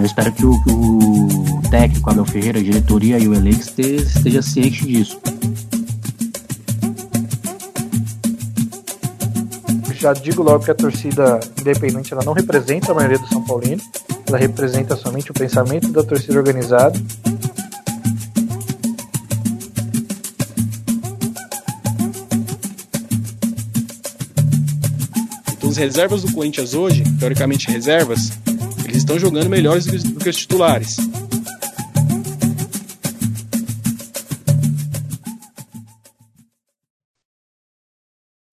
eu espero que o, que o técnico, Abel Ferreira, a diretoria e o elenco esteja, esteja ciente disso. Já digo logo que a torcida independente ela não representa a maioria do São Paulino, ela representa somente o pensamento da torcida organizada os reservas do Corinthians hoje, teoricamente reservas, estão jogando melhores do que os titulares.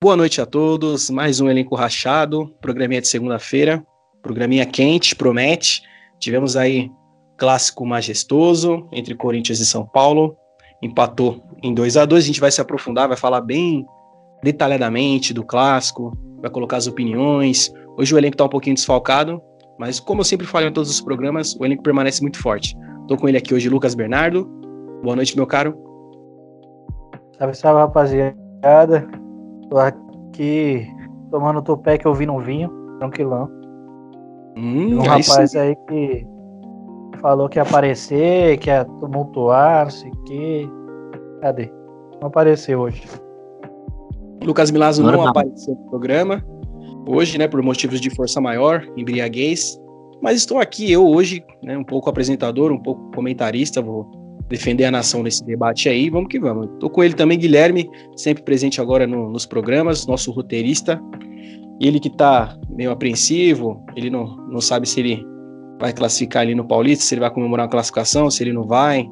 Boa noite a todos, mais um elenco rachado, programinha de segunda-feira, programinha quente, promete. Tivemos aí clássico majestoso entre Corinthians e São Paulo, empatou em 2 a 2 a gente vai se aprofundar, vai falar bem detalhadamente do clássico, vai colocar as opiniões. Hoje o elenco está um pouquinho desfalcado, mas como eu sempre falo em todos os programas, o elenco permanece muito forte. Estou com ele aqui hoje, Lucas Bernardo. Boa noite, meu caro. Salve, salve, rapaziada. Tô aqui tomando topé que eu vi no vinho, tranquilão. Hum, um rapaz aí que falou que ia aparecer, que ia tumultuar, não sei o quê. Cadê? Não apareceu hoje. Lucas Milazzo não, não apareceu no programa hoje, né, por motivos de força maior, embriaguez. Mas estou aqui, eu hoje, né, um pouco apresentador, um pouco comentarista, vou defender a nação nesse debate aí, vamos que vamos. Estou com ele também, Guilherme, sempre presente agora no, nos programas, nosso roteirista. Ele que está meio apreensivo, ele não, não sabe se ele vai classificar ali no Paulista, se ele vai comemorar a classificação, se ele não vai,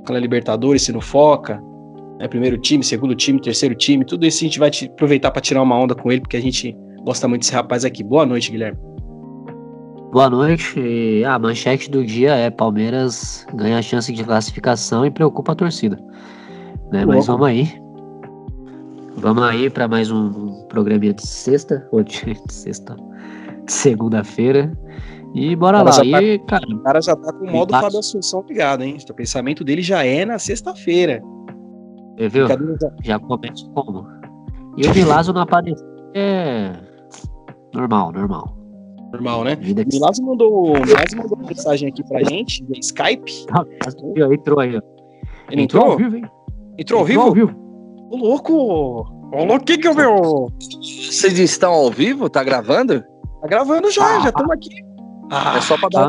aquela Libertadores, se não foca né, primeiro time, segundo time, terceiro time, tudo isso a gente vai aproveitar para tirar uma onda com ele, porque a gente gosta muito desse rapaz aqui. Boa noite, Guilherme. Boa noite. A manchete do dia é Palmeiras ganha a chance de classificação e preocupa a torcida. Né? Mas vamos aí. Vamos aí para mais um programinha de sexta, ou de sexta, segunda-feira. E bora lá. Tá, e, cara, o cara já tá com o modo Fábio Assunção ligado, hein? O pensamento dele já é na sexta-feira. Você viu? Já começa como? E o Milazzo não apareceu. É. Normal, normal. Normal, né? Milazzo mandou, Milazzo mandou uma mensagem aqui pra gente, via Skype. Ah, entrou aí, ó. Ele entrou? Entrou ao vivo, hein? Entrou ao vivo? Entrou ao vivo. Ô, louco! Ô, louco, que que eu meu... Vocês estão ao vivo? Tá gravando? Tá gravando já, ah, já estamos aqui. Ah, é só pra dar...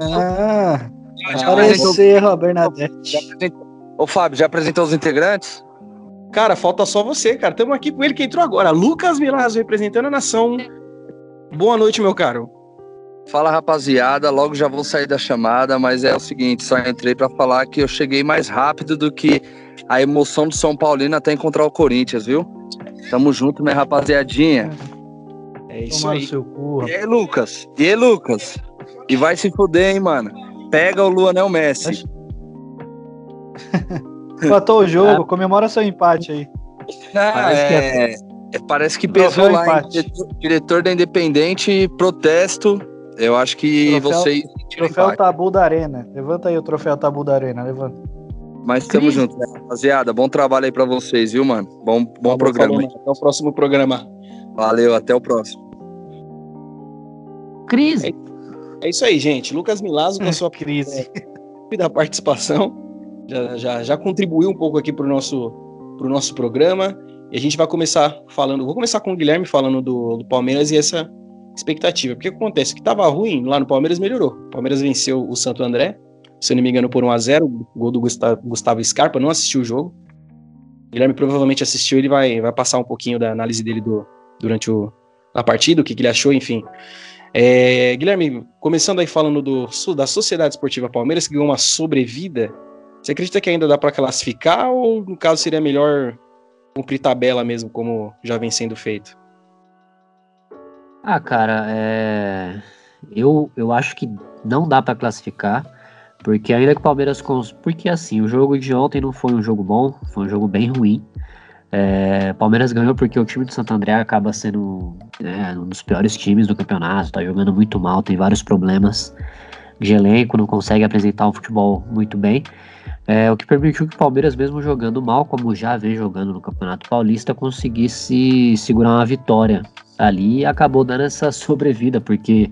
Ah, ah já apareceu, Bernadette. Já Ô, Fábio, já apresentou os integrantes? Cara, falta só você, cara. Estamos aqui com ele que entrou agora. Lucas Milazzo representando a nação. Boa noite, meu caro. Fala, rapaziada. Logo já vou sair da chamada, mas é o seguinte: só entrei para falar que eu cheguei mais rápido do que a emoção do São Paulino até encontrar o Corinthians, viu? Tamo junto, minha rapaziadinha. É isso Toma aí. Seu cu, e aí, Lucas? E aí, Lucas? E vai se fuder, hein, mano? Pega o Luanel Messi. Empatou o jogo, ah. comemora seu empate aí. Ah, parece, é... Que é... é parece que pesou lá. Diretor, diretor da Independente, protesto. Eu acho que troféu, vocês. Troféu empate. Tabu da Arena. Levanta aí o troféu Tabu da Arena, levanta. Mas estamos juntos, né, rapaziada? Bom trabalho aí pra vocês, viu, mano? Bom, bom programa. Até o próximo programa. Valeu, até o próximo. Crise. É, é isso aí, gente. Lucas Milazzo com a sua crise da participação já, já, já contribuiu um pouco aqui para o nosso, pro nosso programa. E a gente vai começar falando. Vou começar com o Guilherme falando do, do Palmeiras e essa expectativa. Porque o que acontece? Que estava ruim lá no Palmeiras melhorou. O Palmeiras venceu o Santo André, se eu não me engano, por 1 a 0 O gol do Gustavo, Gustavo Scarpa. Não assistiu o jogo. O Guilherme provavelmente assistiu. Ele vai, vai passar um pouquinho da análise dele do, durante o, a partida, o que, que ele achou, enfim. É, Guilherme, começando aí falando do, da Sociedade Esportiva Palmeiras, que ganhou uma sobrevida você acredita que ainda dá para classificar ou, no caso, seria melhor cumprir tabela mesmo, como já vem sendo feito? Ah, cara, é... eu, eu acho que não dá para classificar, porque ainda que o Palmeiras. Cons... Porque assim, o jogo de ontem não foi um jogo bom, foi um jogo bem ruim. É, Palmeiras ganhou porque o time do Santo André acaba sendo é, um dos piores times do campeonato, tá jogando muito mal, tem vários problemas de elenco, não consegue apresentar um futebol muito bem. É, o que permitiu que o Palmeiras, mesmo jogando mal, como já vem jogando no Campeonato Paulista, conseguisse segurar uma vitória ali e acabou dando essa sobrevida, porque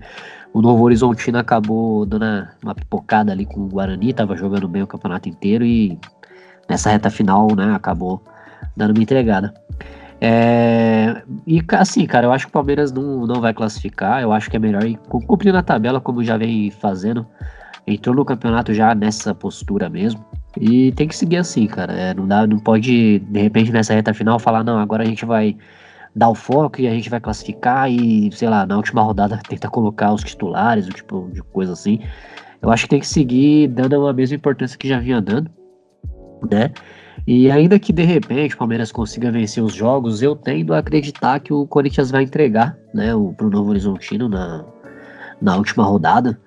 O Novo Horizontino acabou dando uma pipocada ali com o Guarani, tava jogando bem o campeonato inteiro e nessa reta final, né, acabou dando uma entregada. É, e assim, cara, eu acho que o Palmeiras não, não vai classificar. Eu acho que é melhor ir cumprindo a tabela, como já vem fazendo. Entrou no campeonato já nessa postura mesmo. E tem que seguir assim, cara. É, não, dá, não pode, de repente, nessa reta final, falar, não, agora a gente vai dar o foco e a gente vai classificar e, sei lá, na última rodada tentar colocar os titulares, o tipo de coisa assim. Eu acho que tem que seguir dando a mesma importância que já vinha dando, né? E ainda que de repente o Palmeiras consiga vencer os jogos, eu tendo a acreditar que o Corinthians vai entregar, né, o, pro Novo Horizontino na, na última rodada,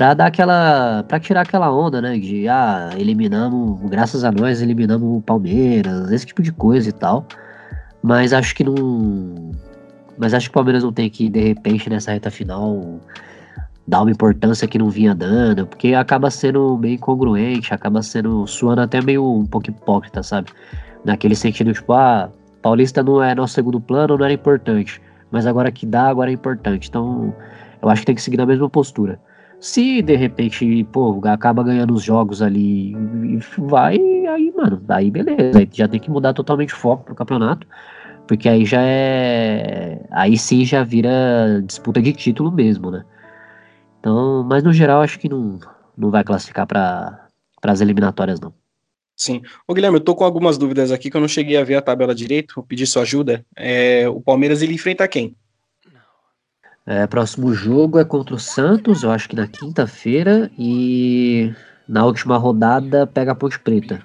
para dar aquela, para tirar aquela onda, né, de ah, eliminamos, graças a nós eliminamos o Palmeiras, esse tipo de coisa e tal. Mas acho que não. Mas acho que o Palmeiras não tem que, de repente, nessa reta final, dar uma importância que não vinha dando, porque acaba sendo meio incongruente, acaba sendo suando até meio um pouco hipócrita, sabe? Naquele sentido, tipo, ah, Paulista não é nosso segundo plano, não era importante. Mas agora que dá, agora é importante. Então, eu acho que tem que seguir na mesma postura. Se de repente, pô, acaba ganhando os jogos ali e vai, aí, mano, aí beleza. Aí já tem que mudar totalmente o foco pro campeonato. Porque aí já é. Aí sim já vira disputa de título mesmo, né? Então, mas no geral acho que não, não vai classificar para as eliminatórias, não. Sim. Ô Guilherme, eu tô com algumas dúvidas aqui que eu não cheguei a ver a tabela direito, vou pedir sua ajuda. É, o Palmeiras ele enfrenta quem? É, próximo jogo é contra o Santos, eu acho que na quinta-feira, e na última rodada pega a Ponte Preta.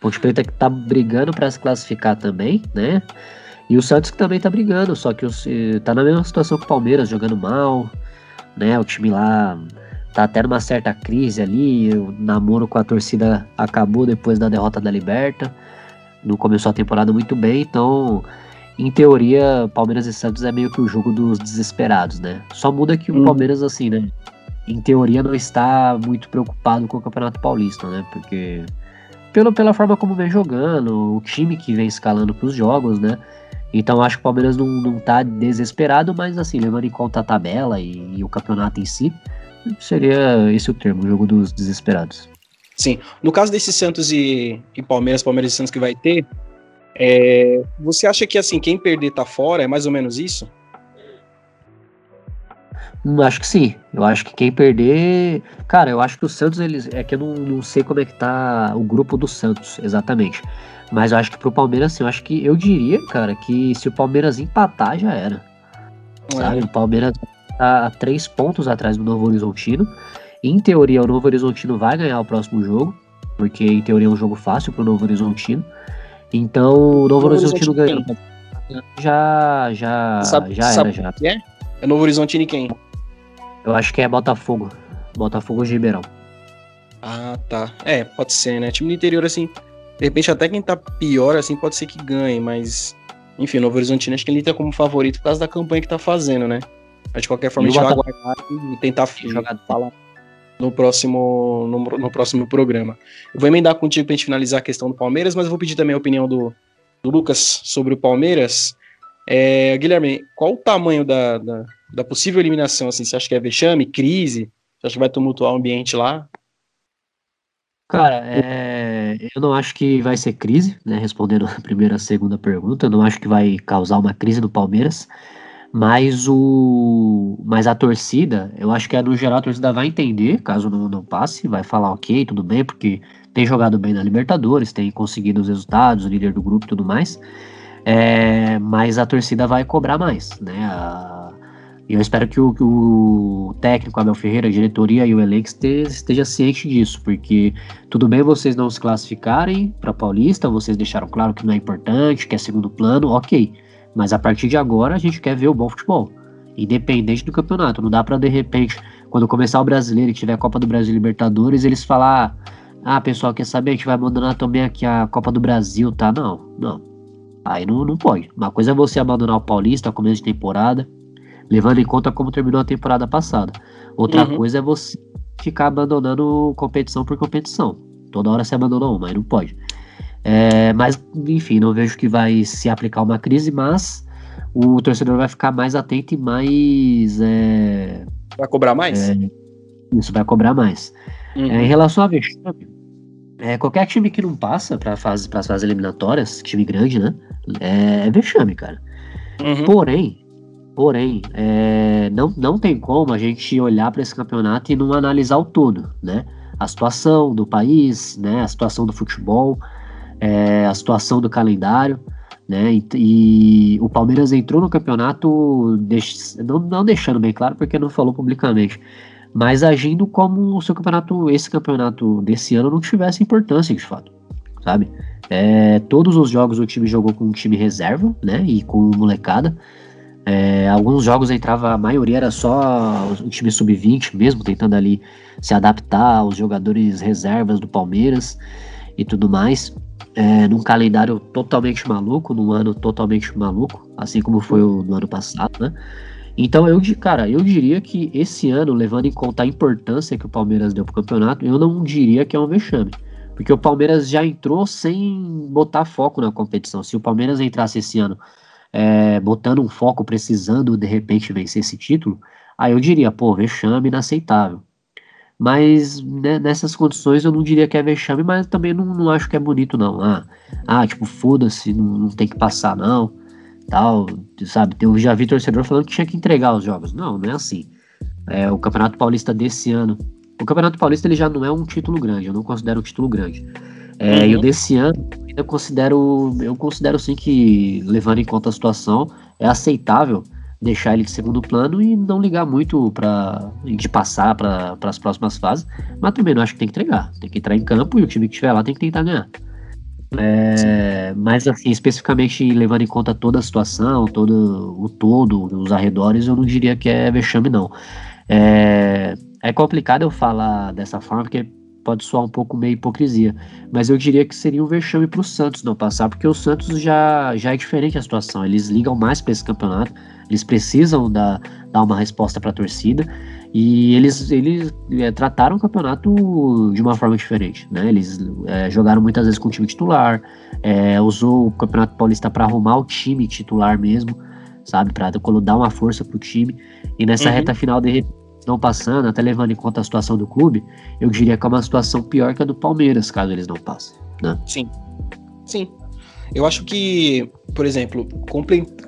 Ponte Preta que tá brigando para se classificar também, né? E o Santos que também tá brigando, só que tá na mesma situação que o Palmeiras, jogando mal, né? O time lá tá até numa certa crise ali, o namoro com a torcida acabou depois da derrota da Liberta. Não começou a temporada muito bem, então, em teoria, Palmeiras e Santos é meio que o jogo dos desesperados, né? Só muda que o hum. Palmeiras, assim, né? Em teoria, não está muito preocupado com o Campeonato Paulista, né? Porque, pelo, pela forma como vem jogando, o time que vem escalando para os jogos, né? Então acho que o Palmeiras não, não tá desesperado, mas assim, levando em conta a tabela e, e o campeonato em si, seria esse o termo, o jogo dos desesperados. Sim. No caso desse Santos e, e Palmeiras, Palmeiras e Santos que vai ter, é, você acha que assim, quem perder tá fora? É mais ou menos isso? Hum, acho que sim. Eu acho que quem perder. Cara, eu acho que o Santos, eles. É que eu não, não sei como é que tá o grupo do Santos, exatamente. Mas eu acho que pro Palmeiras, assim, eu acho que eu diria, cara, que se o Palmeiras empatar, já era. Sabe? É. O Palmeiras tá três pontos atrás do Novo Horizontino. Em teoria, o Novo Horizontino vai ganhar o próximo jogo, porque em teoria é um jogo fácil pro Novo Horizontino. Então, o Novo Horizontino ganhando. Já, já, sabe, já sabe era, já. É? é Novo Horizontino e quem? Eu acho que é Botafogo. Botafogo de Ribeirão. Ah, tá. É, pode ser, né? Time do interior, assim, de repente, até quem tá pior, assim, pode ser que ganhe, mas. Enfim, Novo Horizontino acho que ele tá como favorito por causa da campanha que tá fazendo, né? Mas de qualquer forma, a gente vai aguardar e tentar jogar falar no próximo, no, no, próximo programa. Eu vou emendar contigo pra gente finalizar a questão do Palmeiras, mas eu vou pedir também a opinião do, do Lucas sobre o Palmeiras. É, Guilherme, qual o tamanho da, da, da, possível eliminação? Assim, você acha que é vexame, crise? Você acha que vai tumultuar o ambiente lá? Cara, é, eu não acho que vai ser crise, né? Respondendo a primeira e a segunda pergunta, eu não acho que vai causar uma crise no Palmeiras, mas o, mas a torcida, eu acho que no geral a torcida vai entender, caso não, não passe, vai falar ok, tudo bem, porque tem jogado bem na Libertadores, tem conseguido os resultados, o líder do grupo e tudo mais. É, mas a torcida vai cobrar mais, né? A, e eu espero que o, que o técnico, Abel Ferreira, a diretoria e o elenco esteja ciente disso, porque tudo bem vocês não se classificarem para Paulista, vocês deixaram claro que não é importante, que é segundo plano, ok. Mas a partir de agora a gente quer ver o bom futebol, independente do campeonato. Não dá para de repente, quando começar o brasileiro e tiver a Copa do Brasil e Libertadores, eles falar: ah, pessoal, quer saber? A gente vai abandonar também aqui a Copa do Brasil, tá? Não, não. Aí não, não pode. Uma coisa é você abandonar o Paulista, começo de temporada levando em conta como terminou a temporada passada. Outra uhum. coisa é você ficar abandonando competição por competição. Toda hora você abandona uma, aí não pode. É, mas, enfim, não vejo que vai se aplicar uma crise, mas o torcedor vai ficar mais atento e mais. É, Vai cobrar mais? É, isso vai cobrar mais. Uhum. É, em relação a vexame, é, qualquer time que não passa para fase, as fases eliminatórias, time grande, né? É, é vexame, cara. Uhum. Porém, porém, não, não tem como a gente olhar para esse campeonato e não analisar o todo, né? A situação do país, né? A situação do futebol, é, a situação do calendário, né? E, e, o Palmeiras entrou no campeonato, deix, não, não deixando bem claro porque não falou publicamente, mas agindo como o seu campeonato, esse campeonato desse ano não tivesse importância de fato, sabe? É, todos os jogos o time jogou com um time reserva, né? E com molecada. É, alguns jogos entrava, a maioria era só o time sub-20 mesmo, tentando ali se adaptar aos jogadores reservas do Palmeiras e tudo mais. É, num calendário totalmente maluco, num ano totalmente maluco, assim como foi o no ano passado, né? Então eu, cara, eu diria que esse ano, levando em conta a importância que o Palmeiras deu pro campeonato, eu não diria que é um vexame. Porque o Palmeiras já entrou sem botar foco na competição. Se o Palmeiras entrasse esse ano é, botando um foco, precisando de repente vencer esse título, aí eu diria, pô, vexame inaceitável. Mas né, nessas condições eu não diria que é vexame, mas também não, não acho que é bonito, não. Ah, ah tipo, foda-se, não, não tem que passar, não tal, sabe? Eu já vi torcedor falando que tinha que entregar os jogos. Não, não é assim. É, o Campeonato Paulista desse ano. O Campeonato Paulista ele já não é um título grande, eu não considero um título grande. É, uhum. E o desse ano, eu considero, eu considero sim que, levando em conta a situação, é aceitável deixar ele de segundo plano e não ligar muito para de passar para as próximas fases, mas também não acho que tem que entregar. Tem que entrar em campo e o time que estiver lá tem que tentar ganhar. É, mas assim, especificamente levando em conta toda a situação, todo o todo, os arredores, eu não diria que é vexame, não. É, é complicado eu falar dessa forma, porque pode soar um pouco meio hipocrisia, mas eu diria que seria um vexame para o Santos não passar, porque o Santos já, já é diferente a situação, eles ligam mais para esse campeonato, eles precisam dar, dar uma resposta para a torcida, e eles, eles é, trataram o campeonato de uma forma diferente, né? Eles é, jogaram muitas vezes com o time titular, é, usou o Campeonato Paulista para arrumar o time titular mesmo, sabe? Para dar uma força pro time. E nessa uhum. reta final, de não passando, até levando em conta a situação do clube, eu diria que é uma situação pior que a do Palmeiras, caso eles não passem, né? Sim. Sim. Eu acho que, por exemplo,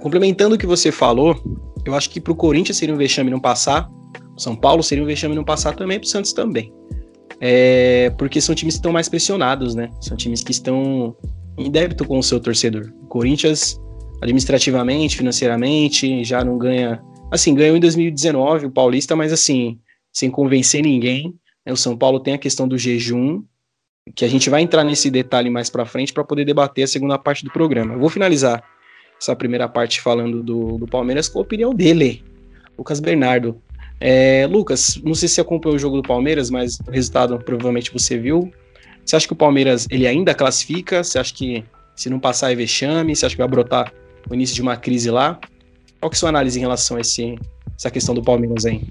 complementando o que você falou, eu acho que pro Corinthians seria um vexame não passar, são Paulo seria um vexame não passar também para o Santos também. É, porque são times que estão mais pressionados, né? São times que estão em débito com o seu torcedor. O Corinthians, administrativamente, financeiramente, já não ganha. Assim, ganhou em 2019 o Paulista, mas assim, sem convencer ninguém. Né? O São Paulo tem a questão do jejum, que a gente vai entrar nesse detalhe mais para frente para poder debater a segunda parte do programa. Eu vou finalizar essa primeira parte falando do, do Palmeiras com a opinião dele, Lucas Bernardo. É, Lucas, não sei se você acompanhou o jogo do Palmeiras, mas o resultado provavelmente você viu. Você acha que o Palmeiras ele ainda classifica? Você acha que se não passar é vexame? Você acha que vai brotar o início de uma crise lá? Qual que é a sua análise em relação a esse, essa questão do Palmeiras aí?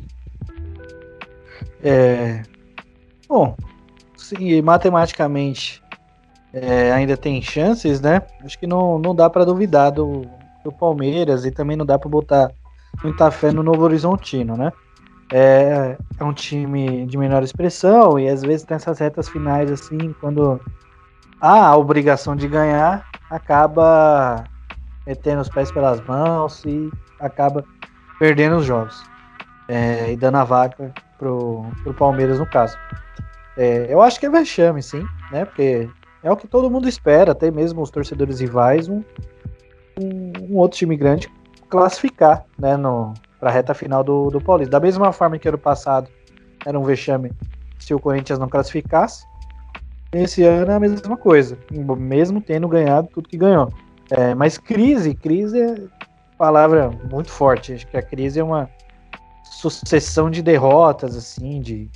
É, bom, sim, matematicamente é, ainda tem chances, né? Acho que não, não dá para duvidar do, do Palmeiras e também não dá para botar muita fé no Novo Horizontino, né? é, é um time de menor expressão e às vezes tem essas retas finais assim, quando há a obrigação de ganhar, acaba metendo os pés pelas mãos e acaba perdendo os jogos é, e dando a vaca pro, pro Palmeiras no caso. É, eu acho que é vexame, sim, né? Porque é o que todo mundo espera, até mesmo os torcedores rivais, um, um, um outro time grande classificar, né? No, para a reta final do, do Paulista. Da mesma forma que ano passado era um vexame se o Corinthians não classificasse, esse ano é a mesma coisa, mesmo tendo ganhado tudo que ganhou. É, mas crise, crise é palavra muito forte. Acho que a crise é uma sucessão de derrotas, assim, de,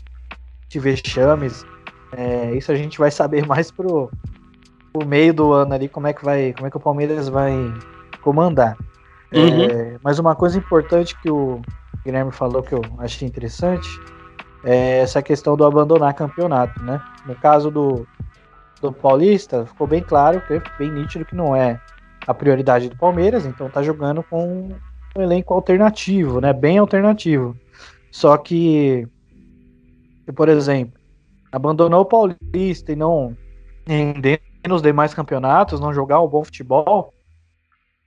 de vexames. É, isso a gente vai saber mais pro, pro meio do ano ali, como é que vai, como é que o Palmeiras vai comandar. Uhum. É, mas uma coisa importante que o Guilherme falou que eu achei interessante é essa questão do abandonar campeonato, né? No caso do, do Paulista, ficou bem claro, bem nítido que não é a prioridade do Palmeiras, então tá jogando com um elenco alternativo, né? Bem alternativo. Só que, por exemplo, abandonou o Paulista e não render nos demais campeonatos, não jogar um bom futebol,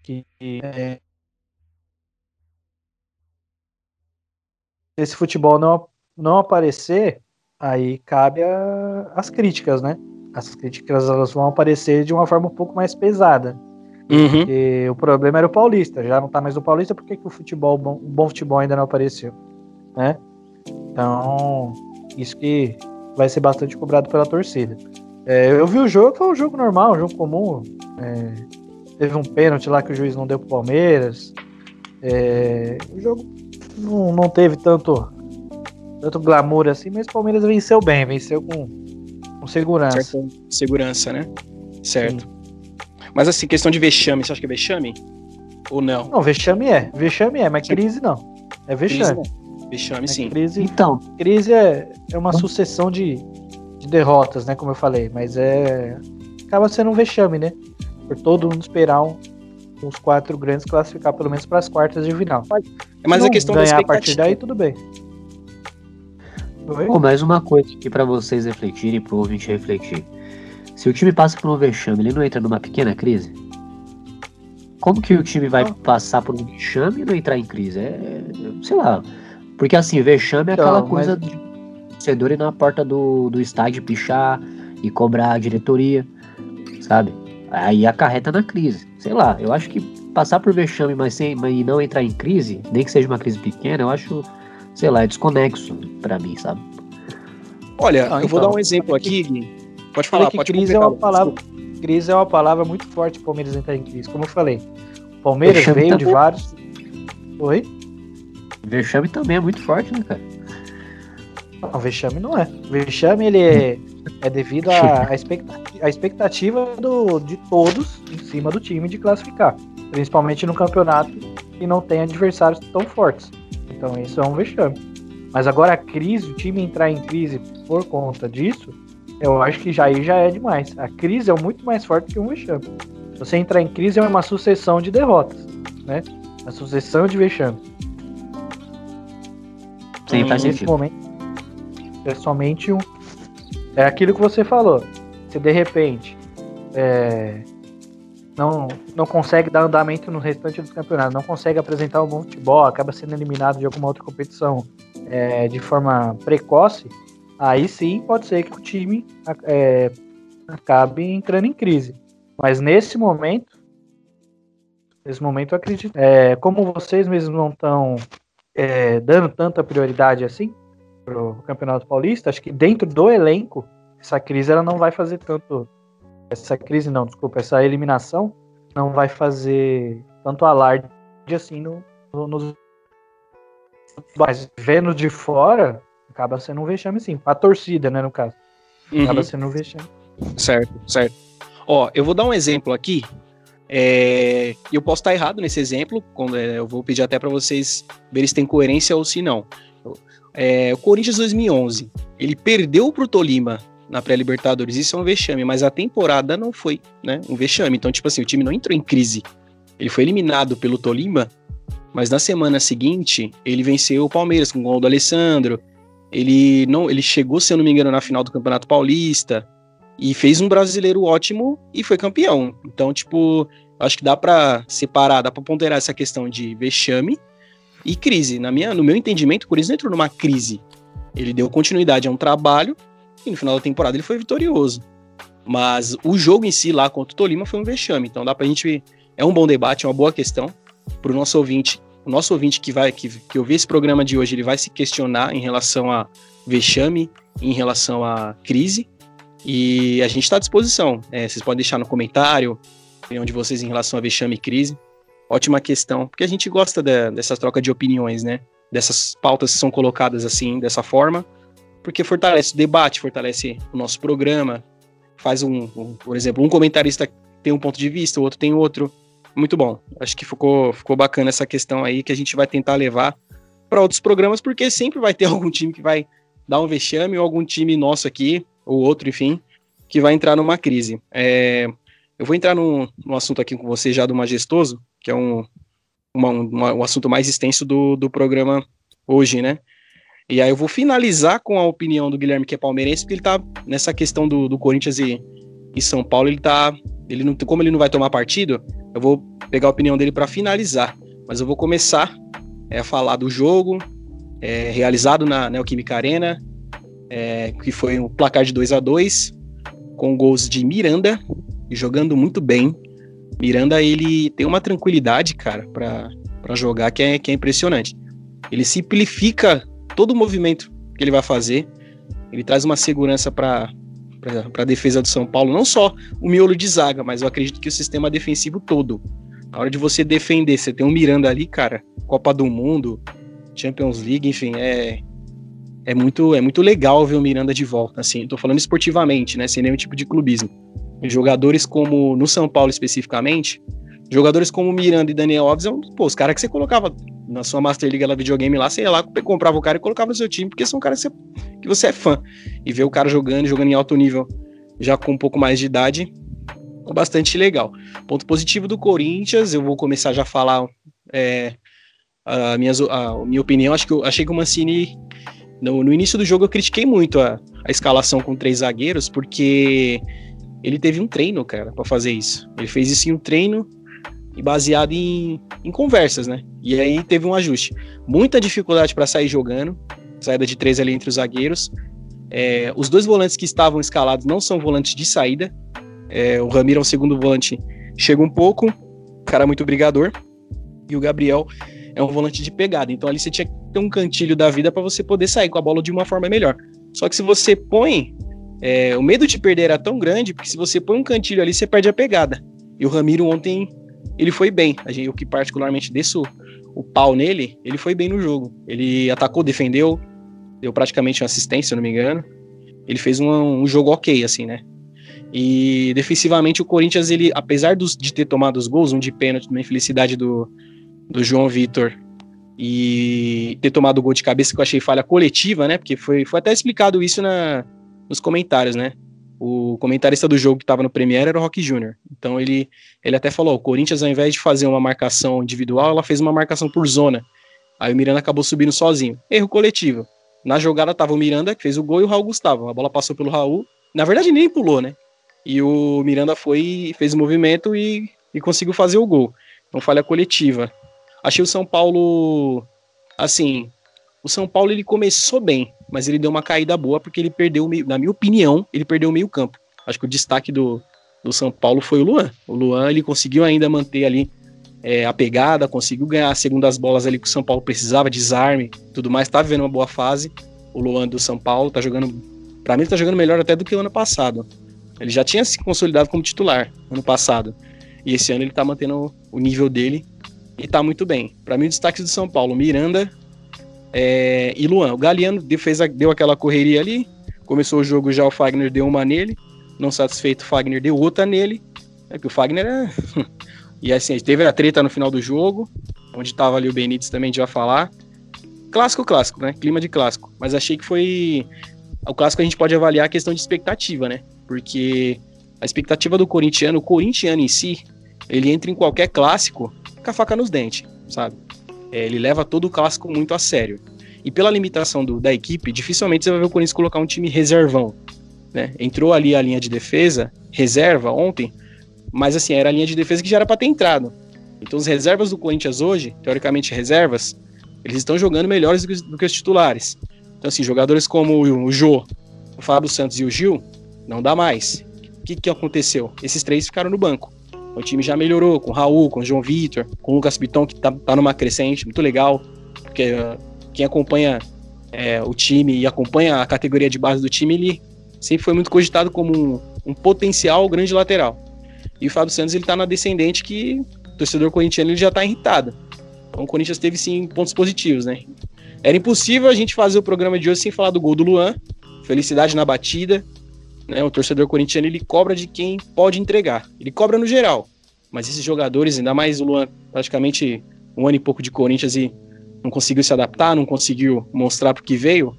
que é, esse futebol não, não aparecer, aí cabe a, as críticas, né? As críticas elas vão aparecer de uma forma um pouco mais pesada. Uhum. o problema era o Paulista, já não tá mais o Paulista, por que, que o futebol, o bom, o bom futebol ainda não apareceu? Né? Então, isso que vai ser bastante cobrado pela torcida. É, eu vi o jogo, foi um jogo normal, um jogo comum. É, teve um pênalti lá que o juiz não deu pro Palmeiras. É, o jogo não, não teve tanto, tanto glamour assim, mas o Palmeiras venceu bem, venceu com, com segurança. Certo. Segurança, né? Certo. Sim. Mas assim, questão de vexame, você acha que é vexame? Ou não? Não, vexame é. Vexame é, mas crise não. É vexame. Crise, Vexame, é sim. Crise, então, crise é, é uma sucessão de, de derrotas, né? Como eu falei, mas é. Acaba sendo um vexame, né? Por todo mundo esperar um, uns quatro grandes classificar pelo menos para as quartas de final. Mas a questão ganhar a partir daí, tudo bem. Pô, mais uma coisa aqui para vocês refletirem, pro ouvinte refletir. Se o time passa por um vexame, ele não entra numa pequena crise? Como que o time vai ah. passar por um vexame e não entrar em crise? É, sei lá, porque assim, vexame é então, aquela coisa mas... de torcedor ir na porta do, do estádio pichar e cobrar a diretoria, sabe? Aí acarreta na crise. Sei lá, eu acho que passar por vexame, mas, sem, mas e não entrar em crise, nem que seja uma crise pequena, eu acho, sei lá, é desconexo para mim, sabe? Olha, ah, eu então, vou dar um exemplo aqui. Que, pode falar, que pode crise é uma palavra, crise é uma palavra muito forte o Palmeiras entrar em crise, como eu falei. O Palmeiras vexame veio tá de bom. vários. Oi? Vexame também é muito forte, né, cara? Não, vexame não é. Vexame ele é, é devido à expectativa, expectativa do, de todos em cima do time de classificar. Principalmente no campeonato que não tem adversários tão fortes. Então isso é um vexame. Mas agora a crise, o time entrar em crise por conta disso, eu acho que já aí já é demais. A crise é muito mais forte que um vexame. Você entrar em crise é uma sucessão de derrotas, né? A sucessão de vexames. Sim, faz nesse sentido. momento é somente um. É aquilo que você falou. Se de repente é, não, não consegue dar andamento no restante dos campeonatos, não consegue apresentar um bom futebol, acaba sendo eliminado de alguma outra competição é, de forma precoce, aí sim pode ser que o time é, acabe entrando em crise. Mas nesse momento, nesse momento eu acredito. É, como vocês mesmos não estão é, dando tanta prioridade assim pro Campeonato Paulista, acho que dentro do elenco, essa crise ela não vai fazer tanto. Essa crise não, desculpa, essa eliminação não vai fazer tanto alarde assim no, no, nos. Mas vendo de fora, acaba sendo um vexame sim. A torcida, né, no caso. Acaba uhum. sendo um vexame. Certo, certo. Ó, eu vou dar um exemplo aqui é, eu posso estar errado nesse exemplo, é, eu vou pedir até para vocês verem se tem coerência ou se não. É, o Corinthians 2011, ele perdeu para o Tolima na pré-Libertadores, isso é um vexame, mas a temporada não foi né, um vexame. Então, tipo assim, o time não entrou em crise. Ele foi eliminado pelo Tolima, mas na semana seguinte ele venceu o Palmeiras com o gol do Alessandro. Ele não, ele chegou, se eu não me engano, na final do Campeonato Paulista e fez um brasileiro ótimo e foi campeão. Então, tipo, acho que dá para separar, dá para ponderar essa questão de vexame e crise. Na minha, no meu entendimento, o Corinthians entrou numa crise. Ele deu continuidade a um trabalho e no final da temporada ele foi vitorioso. Mas o jogo em si lá contra o Tolima foi um vexame. Então dá pra gente. É um bom debate, é uma boa questão pro nosso ouvinte. O nosso ouvinte que vai que, que ouvir esse programa de hoje, ele vai se questionar em relação a vexame, em relação a crise. E a gente está à disposição. É, vocês podem deixar no comentário opinião de vocês em relação a vexame e crise. Ótima questão, porque a gente gosta de, dessa troca de opiniões, né? Dessas pautas que são colocadas assim, dessa forma, porque fortalece o debate, fortalece o nosso programa, faz um, um por exemplo, um comentarista tem um ponto de vista, o outro tem outro. Muito bom. Acho que ficou, ficou bacana essa questão aí que a gente vai tentar levar para outros programas, porque sempre vai ter algum time que vai dar um vexame ou algum time nosso aqui ou outro, enfim, que vai entrar numa crise. É, eu vou entrar num, num, assunto aqui com você já do majestoso, que é um, uma, uma, um assunto mais extenso do, do programa hoje, né? E aí eu vou finalizar com a opinião do Guilherme, que é palmeirense, porque ele tá nessa questão do, do Corinthians e, e São Paulo, ele tá. Ele não, como ele não vai tomar partido, eu vou pegar a opinião dele para finalizar. Mas eu vou começar é, a falar do jogo é, realizado na Neoquímica Arena, é, que foi um placar de 2 a 2 com gols de Miranda, jogando muito bem. Miranda, ele tem uma tranquilidade, cara, para jogar que é, que é impressionante. Ele simplifica todo o movimento que ele vai fazer. Ele traz uma segurança para a defesa do São Paulo, não só o miolo de zaga, mas eu acredito que o sistema defensivo todo. Na hora de você defender, você tem um Miranda ali, cara, Copa do Mundo, Champions League, enfim, é é muito é muito legal ver o Miranda de volta, assim. Tô falando esportivamente, né, sem nenhum tipo de clubismo. Jogadores como no São Paulo especificamente, jogadores como Miranda e Daniel Alves, são, pô, os caras que você colocava na sua Master League, ela videogame lá, você ia lá, comprava o cara e colocava no seu time, porque são caras que você, que você é fã. E ver o cara jogando, jogando em alto nível, já com um pouco mais de idade, é bastante legal. Ponto positivo do Corinthians, eu vou começar já a falar é, a, minha, a, a, minha opinião. Acho que eu achei que o Mancini, no, no início do jogo, eu critiquei muito a, a escalação com três zagueiros, porque ele teve um treino, cara, para fazer isso. Ele fez isso em um treino e baseado em, em conversas, né? E aí teve um ajuste. Muita dificuldade para sair jogando, saída de três ali entre os zagueiros. É, os dois volantes que estavam escalados não são volantes de saída. É, o Ramiro é o segundo volante, chega um pouco, cara muito brigador. E o Gabriel é um volante de pegada. Então ali você tinha que ter um cantilho da vida para você poder sair com a bola de uma forma melhor. Só que se você põe. É, o medo de perder era tão grande, porque se você põe um cantilho ali, você perde a pegada. E o Ramiro ontem ele foi bem. Eu que particularmente desço o pau nele, ele foi bem no jogo. Ele atacou, defendeu, deu praticamente uma assistência, se eu não me engano. Ele fez um, um jogo ok, assim, né? E defensivamente o Corinthians, ele, apesar dos, de ter tomado os gols, um de pênalti, uma infelicidade do, do João Vitor e ter tomado o gol de cabeça que eu achei falha coletiva, né? Porque foi, foi até explicado isso na, nos comentários, né? o comentarista do jogo que estava no Premiere era o Rock Júnior. Então ele, ele até falou: o Corinthians, ao invés de fazer uma marcação individual, ela fez uma marcação por zona. Aí o Miranda acabou subindo sozinho. Erro coletivo. Na jogada tava o Miranda, que fez o gol, e o Raul Gustavo. A bola passou pelo Raul. Na verdade, nem pulou, né? E o Miranda foi, fez o movimento e, e conseguiu fazer o gol. Então, falha coletiva. Achei o São Paulo, assim, o São Paulo ele começou bem, mas ele deu uma caída boa porque ele perdeu, na minha opinião, ele perdeu o meio campo. Acho que o destaque do, do São Paulo foi o Luan. O Luan ele conseguiu ainda manter ali é, a pegada, conseguiu ganhar as segundas bolas ali que o São Paulo precisava, desarme, tudo mais, tá vivendo uma boa fase. O Luan do São Paulo tá jogando, para mim, tá jogando melhor até do que o ano passado. Ele já tinha se consolidado como titular ano passado. E esse ano ele tá mantendo o nível dele e tá muito bem. Para mim, destaque do São Paulo, Miranda, é, e Luan, o Galeano deu aquela correria ali, começou o jogo já, o Fagner deu uma nele, não satisfeito, o Fagner deu outra nele, é que o Fagner é... e assim, teve a treta no final do jogo, onde tava ali o Benítez também, a gente vai falar. Clássico, clássico, né? Clima de clássico. Mas achei que foi... O clássico a gente pode avaliar a questão de expectativa, né? Porque a expectativa do corintiano, o corintiano em si, ele entra em qualquer clássico com a faca nos dentes, sabe? É, ele leva todo o clássico muito a sério. E pela limitação do, da equipe, dificilmente você vai ver o Corinthians colocar um time reservão. Né? Entrou ali a linha de defesa, reserva ontem, mas assim, era a linha de defesa que já era para ter entrado. Então, as reservas do Corinthians hoje, teoricamente reservas, eles estão jogando melhores do que, do que os titulares. Então, assim, jogadores como o, o Jô, o Fábio Santos e o Gil, não dá mais. O que, que aconteceu? Esses três ficaram no banco. O time já melhorou com o Raul, com o João Vitor, com o Lucas Piton, que tá, tá numa crescente muito legal. Porque uh, quem acompanha é, o time e acompanha a categoria de base do time, ele sempre foi muito cogitado como um, um potencial grande lateral. E o Fábio Santos ele tá na descendente que o torcedor corintiano ele já tá irritado. Então o Corinthians teve sim pontos positivos, né? Era impossível a gente fazer o programa de hoje sem falar do gol do Luan. Felicidade na batida, né? O torcedor corintiano ele cobra de quem pode entregar. Ele cobra no geral. Mas esses jogadores, ainda mais o Luan, praticamente um ano e pouco de Corinthians e não conseguiu se adaptar, não conseguiu mostrar para que veio.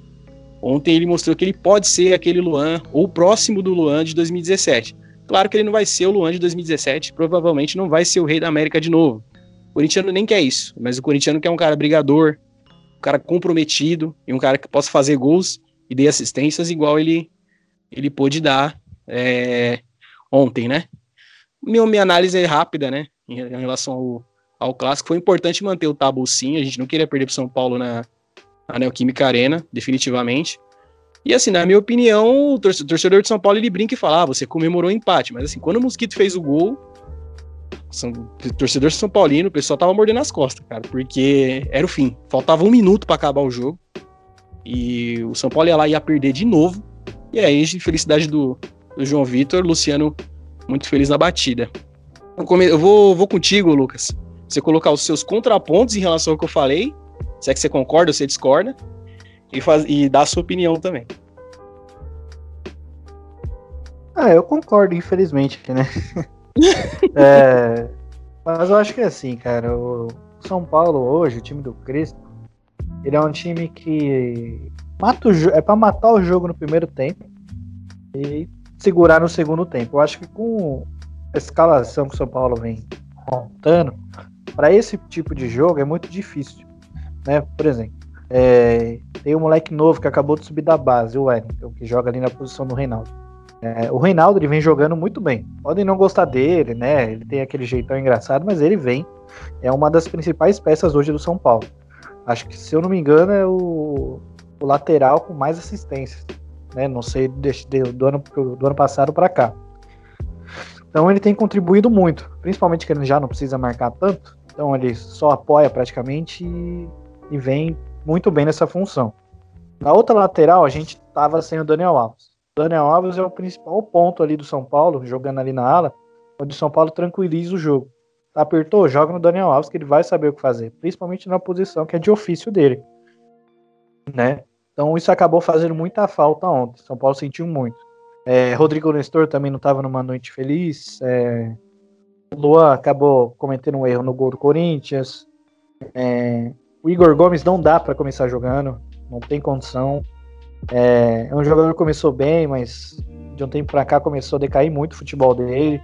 Ontem ele mostrou que ele pode ser aquele Luan, ou próximo do Luan de 2017. Claro que ele não vai ser o Luan de 2017, provavelmente não vai ser o Rei da América de novo. O corintiano nem quer isso, mas o corintiano quer um cara brigador, um cara comprometido e um cara que possa fazer gols e dê assistências igual ele ele pôde dar é, ontem, né? Minha, minha análise é rápida, né? Em, relação ao, ao clássico, foi importante manter o tabu sim. A gente não queria perder para São Paulo na, na Neoquímica Arena, definitivamente. E assim, na minha opinião, o torcedor de São Paulo ele brinca e fala: ah, você comemorou o empate. Mas assim, quando o Mosquito fez o gol, são, torcedor São Paulino, o pessoal tava mordendo as costas, cara, porque era o fim. Faltava um minuto para acabar o jogo. E o São Paulo ia lá ia perder de novo. E aí, felicidade do, do João Vitor, Luciano muito feliz na batida. Eu vou, vou contigo, Lucas. Você colocar os seus contrapontos em relação ao que eu falei, se é que você concorda ou você discorda, e, faz, e dar a sua opinião também. Ah, eu concordo, infelizmente, né? é, mas eu acho que é assim, cara. O São Paulo hoje, o time do Crespo, ele é um time que mata o, é para matar o jogo no primeiro tempo e segurar no segundo tempo. Eu acho que com a escalação que o São Paulo vem montando, para esse tipo de jogo é muito difícil. Né? Por exemplo, é, tem um moleque novo que acabou de subir da base, o Wellington, que joga ali na posição do Reinaldo. É, o Reinaldo ele vem jogando muito bem. Podem não gostar dele, né? Ele tem aquele jeitão engraçado, mas ele vem. É uma das principais peças hoje do São Paulo. Acho que, se eu não me engano, é o, o lateral com mais assistências. Né? Não sei de, do, ano, do ano passado para cá. Então ele tem contribuído muito, principalmente que ele já não precisa marcar tanto. Então ele só apoia praticamente e, e vem muito bem nessa função. Na outra lateral, a gente estava sem o Daniel Alves. O Daniel Alves é o principal ponto ali do São Paulo, jogando ali na ala, onde o São Paulo tranquiliza o jogo. Apertou, joga no Daniel Alves, que ele vai saber o que fazer, principalmente na posição que é de ofício dele. Né? Então isso acabou fazendo muita falta ontem. São Paulo sentiu muito. É, Rodrigo Nestor também não estava numa noite feliz. É, o Luan acabou cometendo um erro no gol do Corinthians. É, o Igor Gomes não dá para começar jogando, não tem condição. É, é, um jogador que começou bem, mas de um tempo para cá começou a decair muito o futebol dele.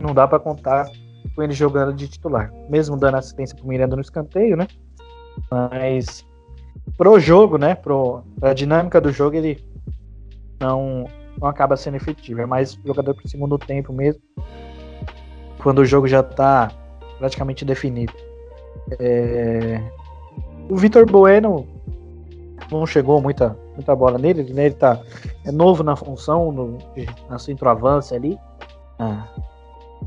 Não dá para contar com ele jogando de titular, mesmo dando assistência pro Miranda no escanteio, né? Mas pro jogo, né? Pro, a dinâmica do jogo, ele não, não acaba sendo efetivo. É mais jogador pro segundo tempo mesmo, quando o jogo já tá praticamente definido. É, o Vitor Bueno não chegou muita, muita bola nele, né? Ele tá é novo na função, no, na centroavance ali. A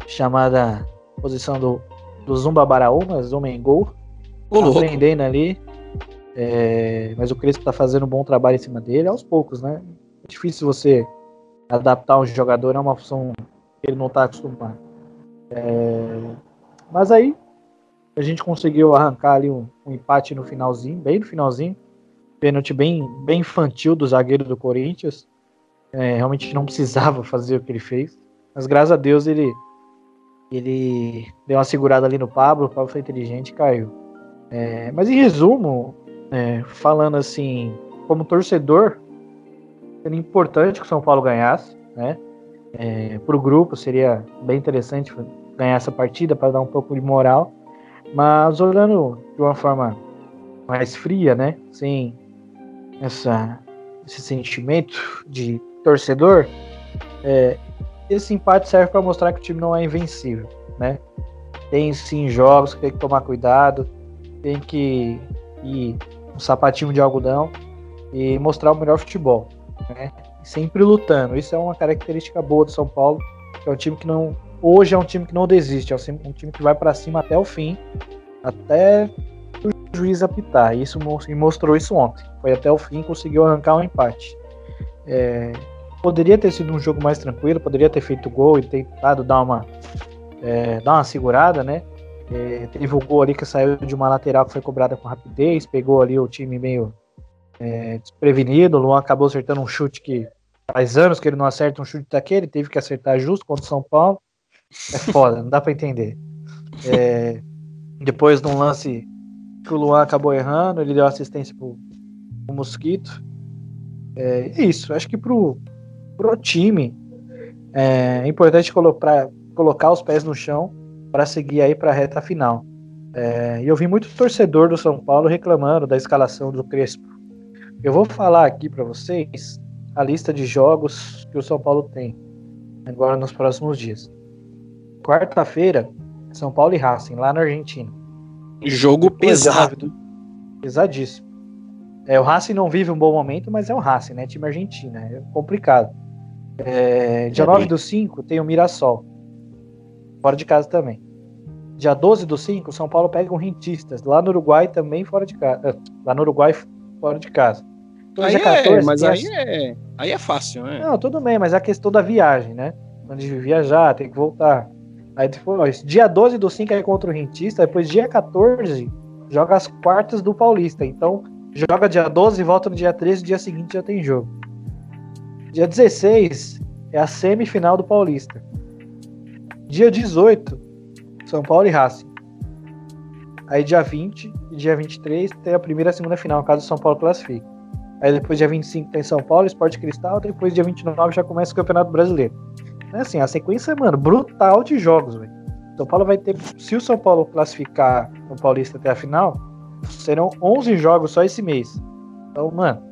chamada posição do, do Zumba Baraúma, Zumba em gol. Tá aprendendo ali. É, mas o Crespo tá fazendo um bom trabalho em cima dele, aos poucos, né? É difícil você adaptar um jogador a uma função que ele não tá acostumado. É, mas aí a gente conseguiu arrancar ali um, um, empate no finalzinho, bem no finalzinho. Pênalti bem, bem infantil do zagueiro do Corinthians. É, realmente não precisava fazer o que ele fez. Mas graças a Deus ele, ele deu uma segurada ali no Pablo. O Pablo foi inteligente e caiu. É, mas em resumo, é, falando assim, como torcedor, seria importante que o São Paulo ganhasse, né? É, para o grupo seria bem interessante ganhar essa partida para dar um pouco de moral. Mas olhando de uma forma mais fria, né? Sem essa, esse sentimento de torcedor, é, esse empate serve para mostrar que o time não é invencível, né? Tem sim jogos que tem que tomar cuidado, tem que ir sapatinho de algodão e mostrar o melhor futebol, né? Sempre lutando. Isso é uma característica boa do São Paulo, que é um time que não hoje é um time que não desiste, é um time que vai para cima até o fim, até o juiz apitar. Isso mostrou isso ontem. Foi até o fim, conseguiu arrancar um empate. É, poderia ter sido um jogo mais tranquilo, poderia ter feito gol e tentado dar uma, é, dar uma segurada, né? É, teve o gol ali que saiu de uma lateral que foi cobrada com rapidez, pegou ali o time meio é, desprevenido. O Luan acabou acertando um chute que faz anos que ele não acerta um chute daquele, teve que acertar justo contra o São Paulo. É foda, não dá para entender. É, depois de um lance que o Luan acabou errando, ele deu assistência pro, pro Mosquito. É, é isso, acho que pro, pro time é importante colo pra, colocar os pés no chão para seguir aí para a reta final. É, e eu vi muito torcedor do São Paulo reclamando da escalação do Crespo. Eu vou falar aqui para vocês a lista de jogos que o São Paulo tem agora nos próximos dias. Quarta-feira, São Paulo e Racing, lá na Argentina. Jogo pesado. Pesadíssimo. É, o Racing não vive um bom momento, mas é o Racing, né? Time argentino, é complicado. É, dia é 9 do 5 tem o Mirassol. Fora de casa também. Dia 12 do 5, São Paulo pega um Rentistas. Lá no Uruguai também fora de casa. É, lá no Uruguai fora de casa. Então, aí 14, é, mas aí é, aí é fácil, né? Não, tudo bem, mas é a questão da viagem, né? Quando de viajar, tem que voltar. Aí depois, dia 12 do 5 é contra o Rentista, depois dia 14 joga as quartas do Paulista. Então, joga dia 12, volta no dia 13, dia seguinte já tem jogo. Dia 16 é a semifinal do Paulista. Dia 18, São Paulo e Racing. Aí dia 20 e dia 23 tem a primeira e a segunda final, caso o São Paulo classifique. Aí depois dia 25 tem São Paulo, Esporte Cristal, depois dia 29 já começa o Campeonato Brasileiro. É assim, a sequência, mano, brutal de jogos, velho. São Paulo vai ter, se o São Paulo classificar o Paulista até a final, serão 11 jogos só esse mês. Então, mano,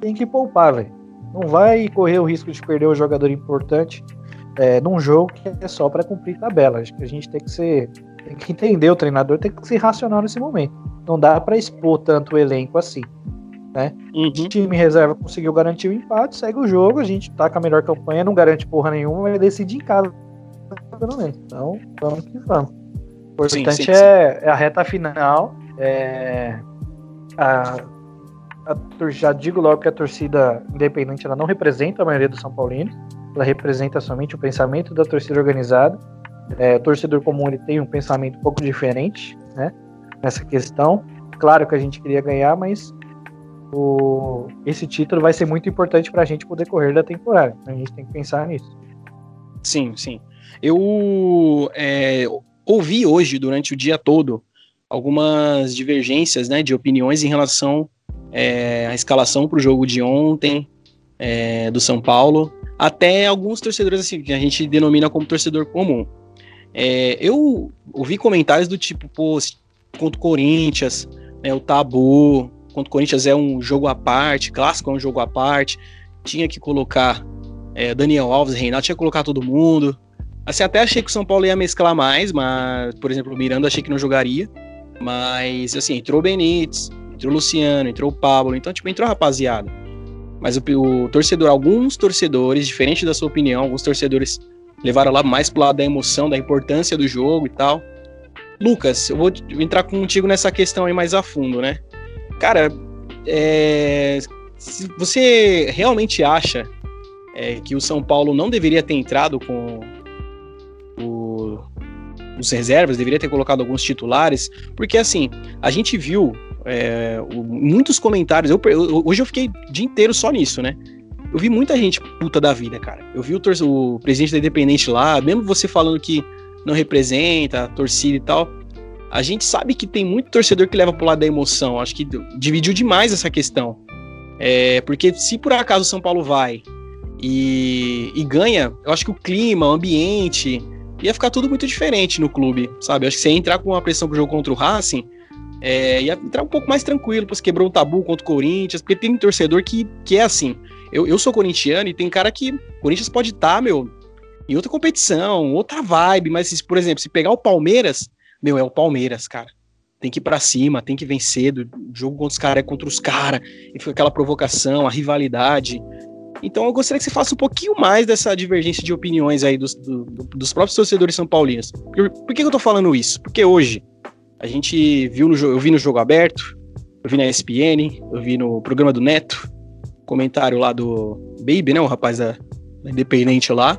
tem que poupar, velho não vai correr o risco de perder um jogador importante é, num jogo que é só para cumprir tabela. Acho que a gente tem que ser, tem que entender o treinador, tem que ser racional nesse momento. Não dá para expor tanto o elenco assim. Né? Uhum. O time reserva conseguiu garantir o empate, segue o jogo, a gente tá com a melhor campanha, não garante porra nenhuma, vai decidir em casa, pelo menos. Então, vamos que vamos. O importante sim, sim, é, sim. é, a reta final. É, a, a, já digo logo que a torcida independente ela não representa a maioria do São Paulino, ela representa somente o pensamento da torcida organizada. É, o torcedor comum ele tem um pensamento um pouco diferente, né? Nessa questão. Claro que a gente queria ganhar, mas o, esse título vai ser muito importante para a gente poder correr da temporada. A gente tem que pensar nisso. Sim, sim. Eu é, ouvi hoje durante o dia todo algumas divergências, né, de opiniões em relação é, a escalação para o jogo de ontem é, do São Paulo, até alguns torcedores assim, que a gente denomina como torcedor comum. É, eu ouvi comentários do tipo, pô, contra o Corinthians, né, o tabu, contra o Corinthians é um jogo à parte, clássico é um jogo à parte, tinha que colocar é, Daniel Alves, Reinaldo, tinha que colocar todo mundo. Assim, até achei que o São Paulo ia mesclar mais, mas, por exemplo, o Miranda achei que não jogaria. Mas, assim, entrou o Benítez, entrou o Luciano, entrou o Pablo, então, tipo, entrou a rapaziada. Mas o, o, torcedor, alguns torcedores, diferente da sua opinião, alguns torcedores levaram lá mais pro lado da emoção, da importância do jogo e tal. Lucas, eu vou entrar contigo nessa questão aí mais a fundo, né? Cara, é, você realmente acha é, que o São Paulo não deveria ter entrado com o, os reservas, deveria ter colocado alguns titulares? Porque assim, a gente viu é, muitos comentários. Eu, eu, hoje eu fiquei o dia inteiro só nisso, né? Eu vi muita gente puta da vida, cara. Eu vi o, o presidente da Independente lá, mesmo você falando que não representa a torcida e tal. A gente sabe que tem muito torcedor que leva pro lado da emoção. Acho que dividiu demais essa questão. É, porque se por acaso o São Paulo vai e, e, ganha, eu acho que o clima, o ambiente, ia ficar tudo muito diferente no clube, sabe? Eu acho que você entrar com uma pressão pro jogo contra o Racing, é, ia entrar um pouco mais tranquilo, porque quebrou um tabu contra o Corinthians, porque tem torcedor que, que é assim. Eu, eu sou corintiano e tem cara que. O Corinthians pode estar, tá, meu, em outra competição, outra vibe, mas, por exemplo, se pegar o Palmeiras, meu, é o Palmeiras, cara. Tem que ir pra cima, tem que vencer. Do, jogo contra os caras é contra os caras. E fica aquela provocação, a rivalidade. Então eu gostaria que você faça um pouquinho mais dessa divergência de opiniões aí dos, do, dos próprios torcedores são paulinos. Por, por que eu tô falando isso? Porque hoje, a gente viu no eu vi no jogo aberto, eu vi na ESPN, eu vi no programa do Neto, comentário lá do Baby, né, o rapaz da, da Independente lá,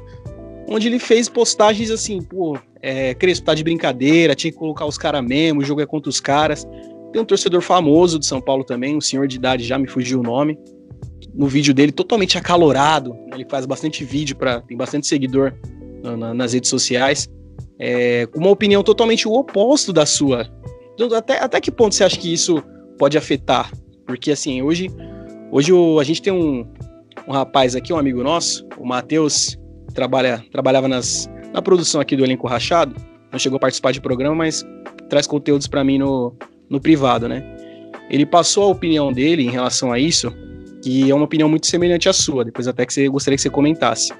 onde ele fez postagens assim, pô, é, Crespo tá de brincadeira, tinha que colocar os caras mesmo, o jogo é contra os caras. Tem um torcedor famoso de São Paulo também, um senhor de idade, já me fugiu o nome. No vídeo dele, totalmente acalorado, ele faz bastante vídeo, para tem bastante seguidor na, na, nas redes sociais é, uma opinião totalmente o oposto da sua. Então, até, até que ponto você acha que isso pode afetar? Porque assim, hoje, hoje o, a gente tem um, um rapaz aqui, um amigo nosso, o Matheus, trabalha, trabalhava nas, na produção aqui do Elenco Rachado, não chegou a participar de programa, mas traz conteúdos para mim no, no privado, né? Ele passou a opinião dele em relação a isso, que é uma opinião muito semelhante à sua, depois até que você gostaria que você comentasse.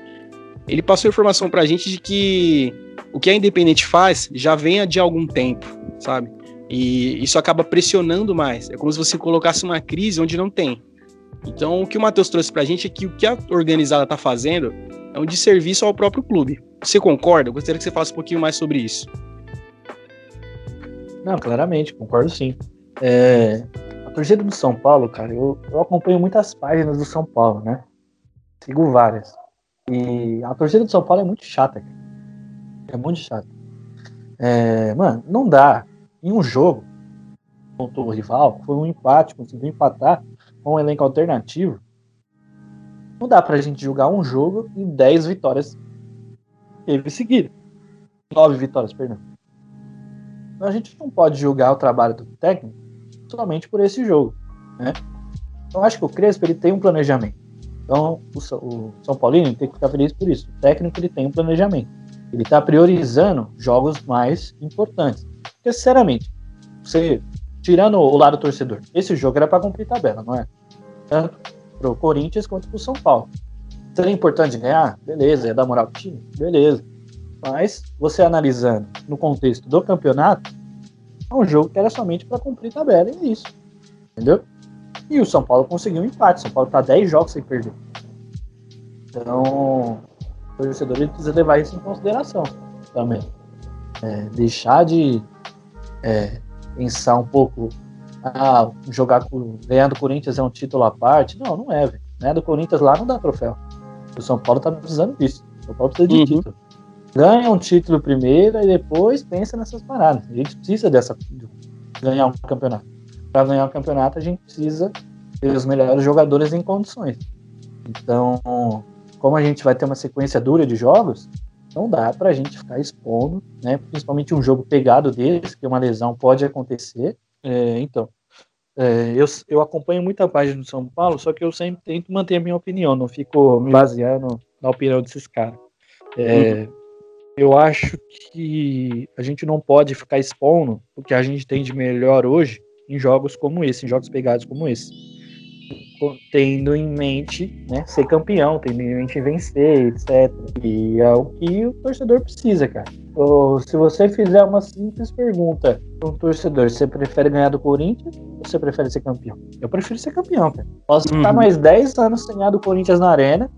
Ele passou a informação pra gente de que o que a Independente faz já vem de algum tempo, sabe? E isso acaba pressionando mais. É como se você colocasse uma crise onde não tem. Então, o que o Matheus trouxe pra gente é que o que a organizada tá fazendo é um desserviço ao próprio clube. Você concorda? Eu gostaria que você falasse um pouquinho mais sobre isso. Não, claramente, concordo sim. É, a torcida do São Paulo, cara, eu, eu acompanho muitas páginas do São Paulo, né? Sigo várias. E a torcida do São Paulo é muito chata, cara. É muito chata. É, mano, não dá. Em um jogo, contra o rival, foi um empate, conseguiu empatar com um elenco alternativo. Não dá pra gente jogar um jogo e 10 vitórias teve seguido. 9 vitórias, perdão. Então a gente não pode julgar o trabalho do técnico somente por esse jogo. Né? Então acho que o Crespo ele tem um planejamento. Então o, o São Paulino tem que ficar feliz por isso. O técnico ele tem um planejamento. Ele está priorizando jogos mais importantes. Porque, sinceramente, você, tirando o lado torcedor, esse jogo era para cumprir tabela, não é? Tanto para o Corinthians quanto para o São Paulo. Seria importante ganhar? Beleza. É dar moral pro time? Beleza. Mas você analisando no contexto do campeonato, é um jogo que era somente para cumprir tabela e é isso. Entendeu? E o São Paulo conseguiu um empate. O São Paulo tá 10 jogos sem perder. Então, o torcedor ele precisa levar isso em consideração também. É, deixar de é, pensar um pouco, ah, jogar com, ganhar do Corinthians é um título à parte. Não, não é, velho. Ganhar do Corinthians lá não dá troféu. O São Paulo tá precisando disso. O São Paulo precisa de uhum. título ganha um título primeiro e depois pensa nessas paradas. A gente precisa dessa de ganhar um campeonato. Para ganhar um campeonato, a gente precisa ter os melhores jogadores em condições. Então, como a gente vai ter uma sequência dura de jogos, não dá para a gente ficar expondo, né? Principalmente um jogo pegado desse, que uma lesão pode acontecer. É, então, é, eu, eu acompanho muita página do São Paulo, só que eu sempre tento manter a minha opinião, não fico me baseando na opinião desses caras. É, eu acho que a gente não pode ficar expondo o que a gente tem de melhor hoje em jogos como esse, em jogos pegados como esse. Tendo em mente né, ser campeão, tendo em mente vencer, etc. E é o que o torcedor precisa, cara. Ou, se você fizer uma simples pergunta para um torcedor, você prefere ganhar do Corinthians ou você prefere ser campeão? Eu prefiro ser campeão, cara. Posso uhum. ficar mais 10 anos sem ganhar do Corinthians na arena,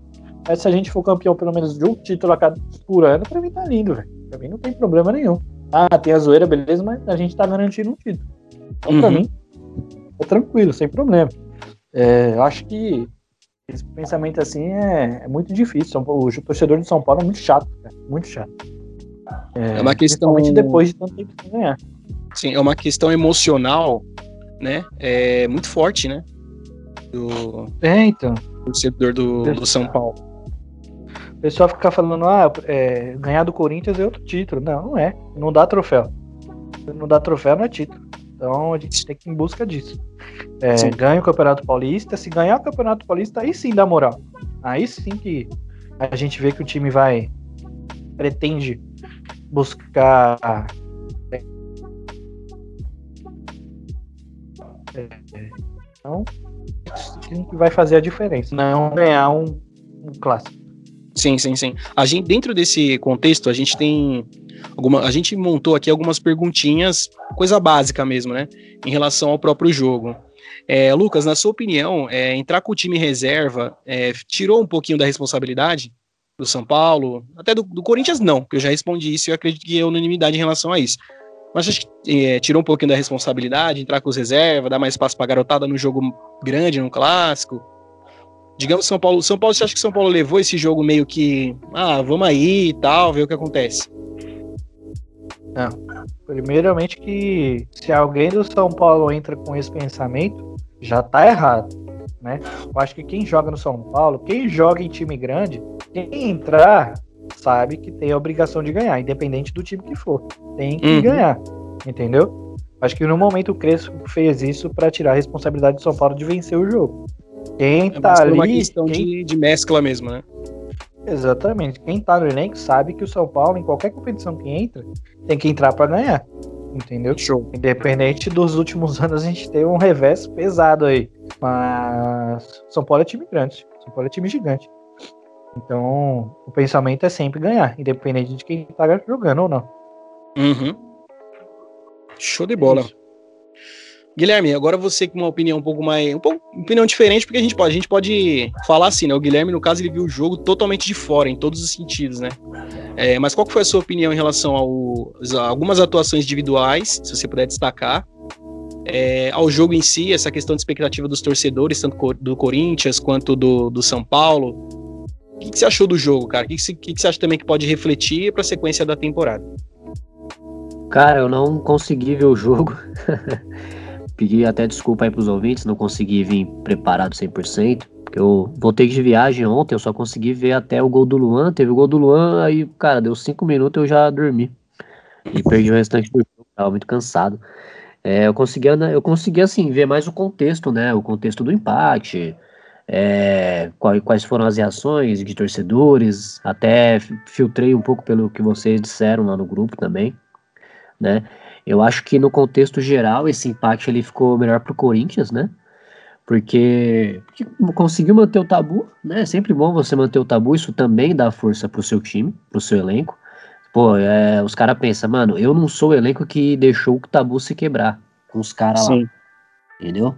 mas se a gente for campeão pelo menos de um título a cada por ano, pra mim tá lindo, velho. Pra mim não tem problema nenhum. Ah, tem a zoeira, beleza, mas a gente tá garantindo um título. Então, uhum. pra mim, é tranquilo, sem problema. É, eu acho que esse pensamento assim é, é muito difícil. O torcedor de São Paulo é muito chato, cara. Muito chato. É, é uma questão. Principalmente depois de tanto tempo sem ganhar. Sim, é uma questão emocional, né? É muito forte, né? Do, é, então. torcedor do, do São Paulo. O pessoal fica falando, ah, é, ganhar do Corinthians é outro título. Não, não é. Não dá troféu. Não dá troféu, não é título. Então a gente tem que ir em busca disso. É, ganha o Campeonato Paulista. Se ganhar o Campeonato Paulista, aí sim dá moral. Aí sim que a gente vê que o time vai. pretende buscar. É, é então, isso que vai fazer a diferença. Não ganhar um, um clássico. Sim, sim, sim. A gente, dentro desse contexto, a gente tem alguma, a gente montou aqui algumas perguntinhas, coisa básica mesmo, né, em relação ao próprio jogo. É, Lucas, na sua opinião, é, entrar com o time reserva é, tirou um pouquinho da responsabilidade do São Paulo, até do, do, Corinthians não, porque eu já respondi isso e eu acredito que é unanimidade em relação a isso. Mas acho que é, tirou um pouquinho da responsabilidade, entrar com os reservas, dar mais espaço para garotada no jogo grande, no clássico. Digamos São Paulo. São Paulo, você acha que São Paulo levou esse jogo meio que. Ah, vamos aí e tal, ver o que acontece? Não. Primeiramente que se alguém do São Paulo entra com esse pensamento, já tá errado. Né? Eu acho que quem joga no São Paulo, quem joga em time grande, quem entrar sabe que tem a obrigação de ganhar, independente do time que for. Tem que uhum. ganhar, entendeu? Acho que no momento o Crespo fez isso para tirar a responsabilidade do São Paulo de vencer o jogo. Quem é tá ali. uma questão quem... de, de mescla mesmo, né? Exatamente. Quem tá no elenco sabe que o São Paulo, em qualquer competição que entra, tem que entrar para ganhar. Entendeu? Show. Independente dos últimos anos, a gente tem um revés pesado aí. Mas São Paulo é time grande. São Paulo é time gigante. Então, o pensamento é sempre ganhar, independente de quem tá jogando ou não. Uhum. Show de bola. Isso. Guilherme, agora você com uma opinião um pouco mais. Um pouco, opinião diferente, porque a gente pode, a gente pode falar assim, né? O Guilherme, no caso, ele viu o jogo totalmente de fora, em todos os sentidos, né? É, mas qual foi a sua opinião em relação ao, a algumas atuações individuais, se você puder destacar, é, ao jogo em si, essa questão de expectativa dos torcedores, tanto do Corinthians quanto do, do São Paulo. O que, que você achou do jogo, cara? O que, que, que você acha também que pode refletir para a sequência da temporada? Cara, eu não consegui ver o jogo. Pedi até desculpa aí pros ouvintes, não consegui vir preparado 100%, porque eu voltei de viagem ontem, eu só consegui ver até o gol do Luan, teve o gol do Luan, aí, cara, deu 5 minutos eu já dormi. E perdi o restante do jogo, tava muito cansado. É, eu consegui, eu consegui, assim, ver mais o contexto, né, o contexto do empate, é, quais foram as reações de torcedores, até filtrei um pouco pelo que vocês disseram lá no grupo também, né, eu acho que no contexto geral esse empate ele ficou melhor pro Corinthians, né? Porque, porque conseguiu manter o tabu, né? É sempre bom você manter o tabu, isso também dá força pro seu time, pro seu elenco. Pô, é, os caras pensam, mano, eu não sou o elenco que deixou o tabu se quebrar com os caras lá. Entendeu?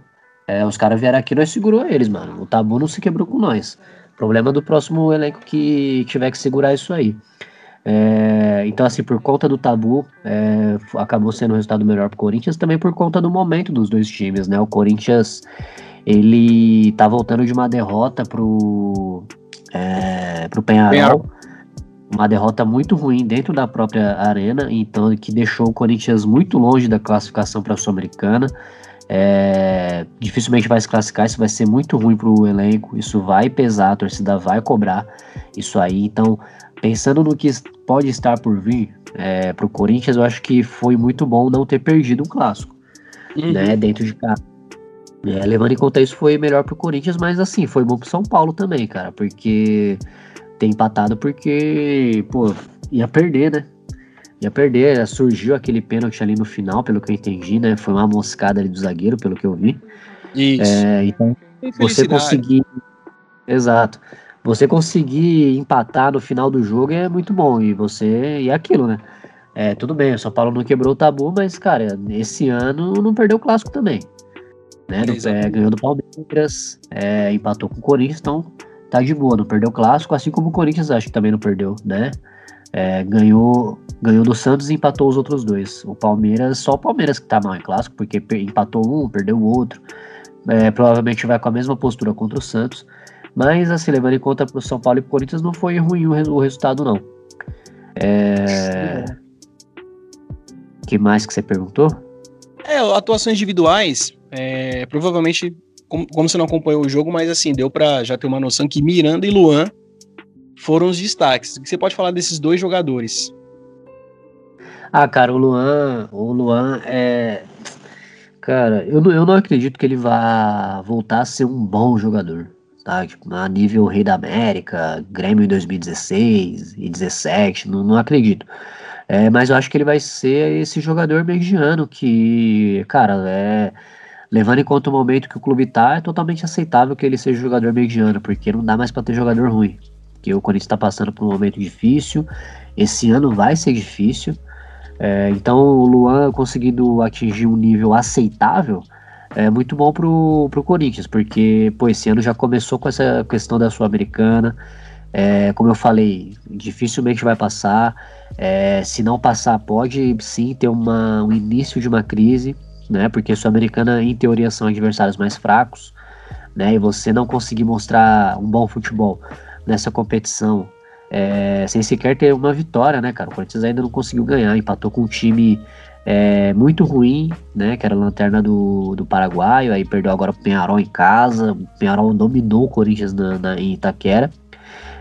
É, os caras vieram aqui, nós segurou eles, mano. O tabu não se quebrou com nós. Problema do próximo elenco que tiver que segurar isso aí. É, então, assim, por conta do tabu, é, acabou sendo um resultado melhor para o Corinthians, também por conta do momento dos dois times, né? O Corinthians, ele tá voltando de uma derrota pro, é, pro Penharol, Penharol, uma derrota muito ruim dentro da própria arena, então que deixou o Corinthians muito longe da classificação para a Sul-Americana. É, dificilmente vai se classificar, isso vai ser muito ruim para o elenco, isso vai pesar, a torcida vai cobrar isso aí, então pensando no que pode estar por vir é, para o Corinthians, eu acho que foi muito bom não ter perdido um clássico, uhum. né, dentro de casa. É, levando em conta isso, foi melhor para o Corinthians, mas assim, foi bom para São Paulo também, cara, porque tem empatado porque, pô, ia perder, né? Ia perder, surgiu aquele pênalti ali no final, pelo que eu entendi, né? Foi uma moscada ali do zagueiro, pelo que eu vi. Isso. É, então, você conseguir. Exato você conseguir empatar no final do jogo é muito bom. E você. E é aquilo, né? É, tudo bem, o São Paulo não quebrou o tabu, mas, cara, esse ano não perdeu o clássico também. Né? É, ganhou do Palmeiras, é, empatou com o Corinthians, então tá de boa, não perdeu o clássico, assim como o Corinthians acho que também não perdeu, né? É, ganhou, ganhou do Santos e empatou os outros dois. O Palmeiras, só o Palmeiras que tá mal em clássico, porque empatou um, perdeu o outro. É, provavelmente vai com a mesma postura contra o Santos. Mas, assim, levando em conta para o São Paulo e pro Corinthians, não foi ruim o, o resultado, não. É... que mais que você perguntou? É, atuações individuais, é, provavelmente, como, como, você não acompanhou o jogo, mas assim, deu para já ter uma noção que Miranda e Luan foram os destaques. O que você pode falar desses dois jogadores? Ah, cara, o Luan, o Luan é. Cara, eu não, eu não acredito que ele vá voltar a ser um bom jogador tá? Tipo, a nível Rei da América, Grêmio em 2016 e 17, não, não acredito. É, mas eu acho que ele vai ser esse jogador mediano que, cara, é, levando em conta o momento que o clube tá, é totalmente aceitável que ele seja jogador mediano, porque não dá mais para ter jogador ruim. Que o Corinthians está passando por um momento difícil, esse ano vai ser difícil. É, então o Luan conseguindo atingir um nível aceitável, é muito bom pro, pro Corinthians, porque, pô, esse ano já começou com essa questão da Sul-Americana. É, como eu falei, dificilmente vai passar. É, se não passar, pode sim ter uma, um início de uma crise, né? Porque a Sul-Americana, em teoria, são adversários mais fracos, né? E você não conseguir mostrar um bom futebol nessa competição, é, sem sequer ter uma vitória, né, cara? O Corinthians ainda não conseguiu ganhar, empatou com um time é, muito ruim, né? Que era a lanterna do, do Paraguai, aí perdeu agora o Penharol em casa. O Penharol dominou o Corinthians na, na em Itaquera.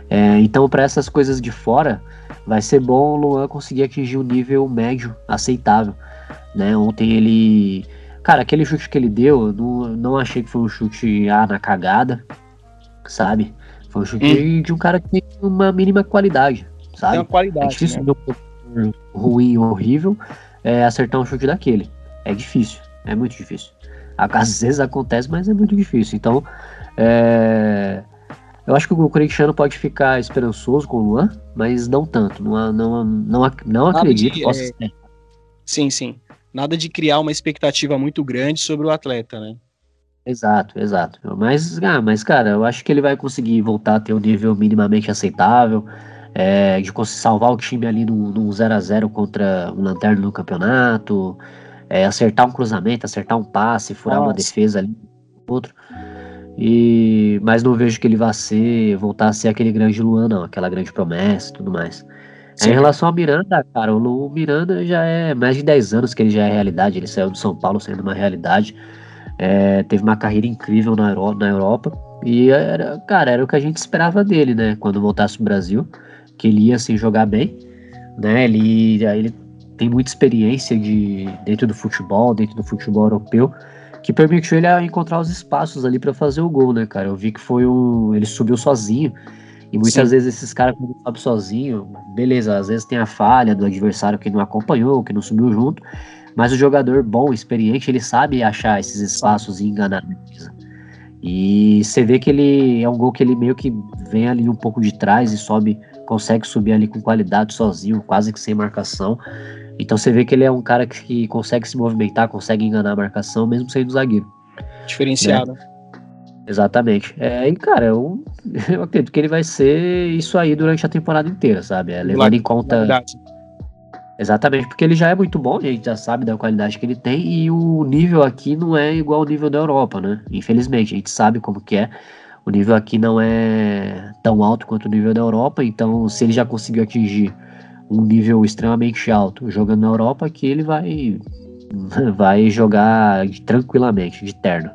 É, então, para essas coisas de fora, vai ser bom o Luan conseguir atingir um nível médio aceitável. Né? Ontem ele. Cara, aquele chute que ele deu, não, não achei que foi um chute ah, na cagada, sabe? Foi um chute hum. de um cara que tem uma mínima qualidade, sabe? Tem uma qualidade. É difícil né? um ruim, horrível, é, acertar um chute daquele. É difícil, é muito difícil. Às vezes acontece, mas é muito difícil. Então, é, eu acho que o Corinthians pode ficar esperançoso com o Luan, mas não tanto. Não, não, não, não acredito que possa é... ser. Sim, sim. Nada de criar uma expectativa muito grande sobre o atleta, né? Exato, exato. Mas, ah, mas, cara, eu acho que ele vai conseguir voltar a ter um nível minimamente aceitável, é, de salvar o time ali no 0x0 contra um lanterna no campeonato, é, acertar um cruzamento, acertar um passe, furar Nossa. uma defesa ali, outro. E, mas não vejo que ele vá ser, voltar a ser aquele grande Luan, não, aquela grande promessa e tudo mais. Em relação ao Miranda, cara, o Miranda já é mais de 10 anos que ele já é realidade, ele saiu do São Paulo sendo uma realidade. É, teve uma carreira incrível na, Euro, na Europa. E era, cara, era o que a gente esperava dele, né? Quando voltasse pro Brasil, que ele ia assim jogar bem, né? Ele, ele tem muita experiência de dentro do futebol, dentro do futebol europeu, que permitiu ele encontrar os espaços ali para fazer o gol, né, cara? Eu vi que foi um, ele subiu sozinho. E muitas Sim. vezes esses caras, quando sobem sozinho, beleza, às vezes tem a falha do adversário que não acompanhou, que não subiu junto, mas o jogador bom, experiente, ele sabe achar esses espaços e enganar defesa. E você vê que ele é um gol que ele meio que vem ali um pouco de trás e sobe, consegue subir ali com qualidade sozinho, quase que sem marcação. Então você vê que ele é um cara que, que consegue se movimentar, consegue enganar a marcação, mesmo sendo zagueiro. Diferenciado. Né? Exatamente. É, e, cara, eu, eu acredito que ele vai ser isso aí durante a temporada inteira, sabe? É, levando em conta. Verdade. Exatamente, porque ele já é muito bom, a gente já sabe da qualidade que ele tem, e o nível aqui não é igual ao nível da Europa, né? Infelizmente, a gente sabe como que é. O nível aqui não é tão alto quanto o nível da Europa, então se ele já conseguiu atingir um nível extremamente alto jogando na Europa, aqui ele vai, vai jogar tranquilamente, de terno.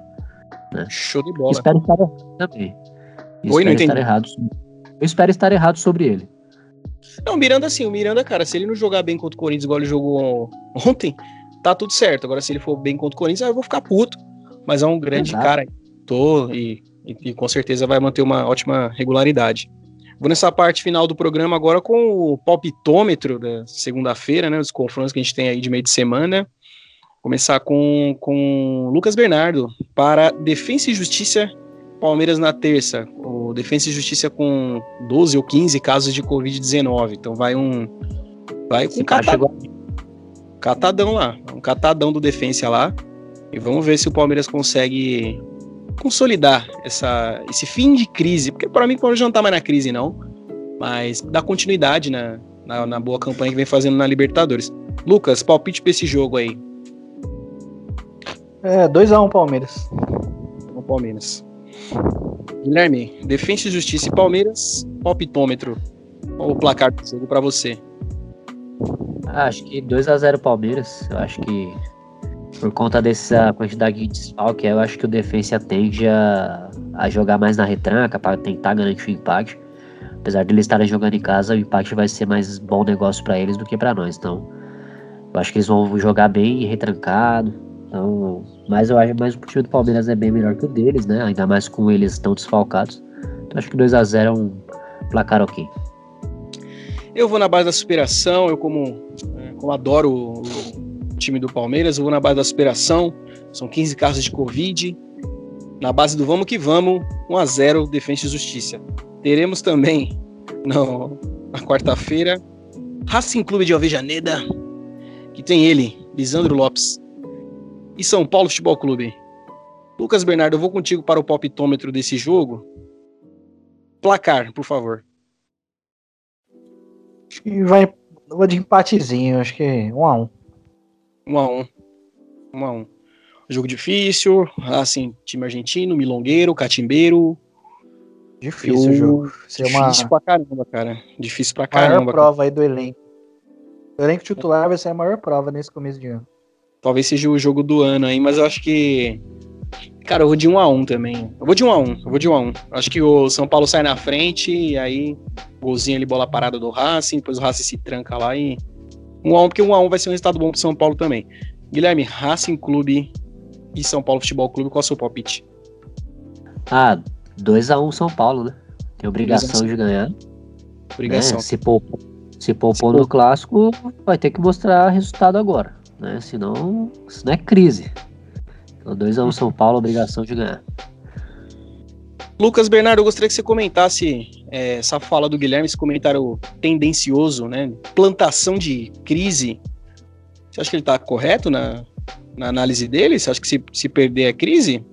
Né? Show de bola. Espero estar errado também. Oi, espero estar errado. Eu espero estar errado sobre ele. Não, o Miranda sim, o Miranda, cara, se ele não jogar bem contra o Corinthians igual ele jogou ontem, tá tudo certo. Agora, se ele for bem contra o Corinthians, eu vou ficar puto. Mas é um grande Exato. cara. Tô e, e, e, com certeza vai manter uma ótima regularidade. Vou nessa parte final do programa agora com o palpitômetro da segunda-feira, né? Os confrontos que a gente tem aí de meio de semana. Começar com, com Lucas Bernardo para Defensa e Justiça Palmeiras na terça. O Defensa e Justiça com 12 ou 15 casos de Covid-19. Então vai um. Vai com um catadão, catadão lá. Um catadão do Defensa lá. E vamos ver se o Palmeiras consegue consolidar essa, esse fim de crise. Porque para mim o Palmeiras não tá mais na crise, não. Mas dá continuidade na, na, na boa campanha que vem fazendo na Libertadores. Lucas, palpite pra esse jogo aí. É, 2x1 um, Palmeiras. O Palmeiras. Guilherme, Defensa e Justiça e Palmeiras, palpitômetro. Qual o placar do jogo para você? Ah, acho que 2x0 Palmeiras. Eu acho que por conta dessa quantidade de desfalque, eu acho que o Defensa tende a, a jogar mais na retranca para tentar garantir o empate. Apesar de eles estarem jogando em casa, o empate vai ser mais bom negócio para eles do que para nós. Então, eu acho que eles vão jogar bem retrancado, então, mas eu acho mais o time do Palmeiras é bem melhor que o deles, né? Ainda mais com eles tão desfalcados. Então acho que 2 a 0 é um placar ok. Eu vou na base da superação, eu como, é, como adoro o time do Palmeiras, eu vou na base da superação. São 15 casos de Covid. Na base do vamos que vamos, 1 a 0 Defesa e Justiça. Teremos também no, na quarta-feira Racing Clube de Alvejaneda, que tem ele, Lisandro Lopes, e São Paulo Futebol Clube. Lucas Bernardo, eu vou contigo para o palpitômetro desse jogo. Placar, por favor. Acho que vai. Vou de empatezinho, acho que um a um. Um a um. Um a um. Jogo difícil, assim, time argentino, milongueiro, catimbeiro. Difícil o jogo. Ser difícil uma... pra caramba, cara. Difícil pra caramba. Maior prova aí do elenco. O elenco titular vai ser a maior prova nesse começo de ano. Talvez seja o jogo do ano aí, mas eu acho que. Cara, eu vou de 1 a 1 também. Eu vou de 1 a 1 eu vou de 1 a 1 Acho que o São Paulo sai na frente e aí golzinho ali, bola parada do Racing, depois o Racing se tranca lá e 1 a 1 porque 1 a 1 vai ser um resultado bom pro São Paulo também. Guilherme, Racing Clube e São Paulo Futebol Clube, qual é o seu palpite? Ah, 2 a 1 São Paulo, né? Tem obrigação de ganhar. Obrigação. Né? Se, poupar, Se poupou no clássico, vai ter que mostrar resultado agora, né? Senão, isso não é crise. Então, 2x1 um São Paulo, obrigação de ganhar. Lucas Bernardo, eu gostaria que você comentasse é, essa fala do Guilherme, esse comentário tendencioso, né? Plantação de crise. Você acha que ele está correto na, na análise dele? Você acha que se, se perder é crise?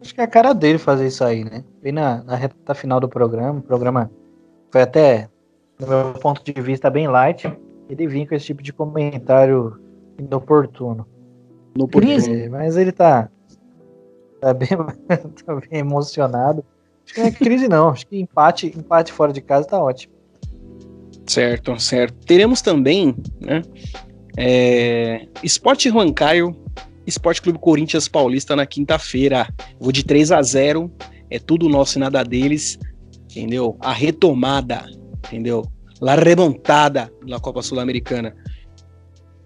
Acho que é a cara dele fazer isso aí, né? Bem na, na reta final do programa, o programa foi até, no meu ponto de vista, bem light. Ele vinha com esse tipo de comentário inoportuno. Crise, mas ele tá, tá, bem, tá bem emocionado. Acho que não é crise, não. Acho que empate, empate fora de casa tá ótimo. Certo, certo. Teremos também, né? É, Esporte Caio Esporte Clube Corinthians Paulista na quinta-feira. Vou de 3 a 0 é tudo nosso e nada deles, entendeu? A retomada, entendeu? La remontada na Copa Sul-Americana.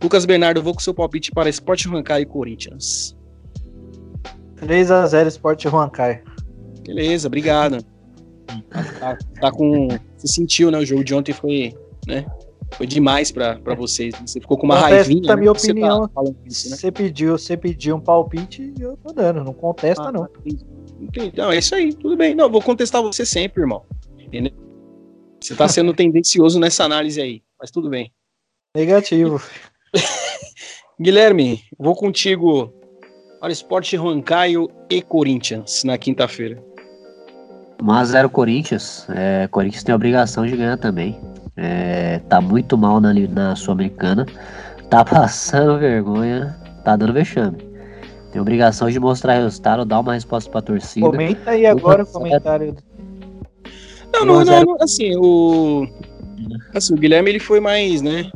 Lucas Bernardo, vou com seu palpite para Esporte Caio e Corinthians. 3 a 0 Esporte Caio. Beleza, obrigado. Tá, tá, com. Você sentiu, né? O jogo de ontem foi, né? Foi demais para vocês. Você ficou com uma contesta raivinha. Né? minha opinião. Você, tá isso, né? você, pediu, você pediu um palpite e eu tô dando. Não contesta, ah, não. Entendi. Não, é isso aí. Tudo bem. Não, vou contestar você sempre, irmão. Entendeu? Você tá sendo tendencioso nessa análise aí. Mas tudo bem. Negativo. Guilherme, vou contigo para Esporte Rancaio e Corinthians na quinta-feira. 1x0 Corinthians. É, Corinthians tem a obrigação de ganhar também. É, tá muito mal na, na Sul-Americana. Tá passando vergonha. Tá dando vexame. Tem obrigação de mostrar resultado, dar uma resposta pra torcida. Comenta aí agora o comentário. Não, não, não, assim, o. Assim, o Guilherme ele foi mais, né?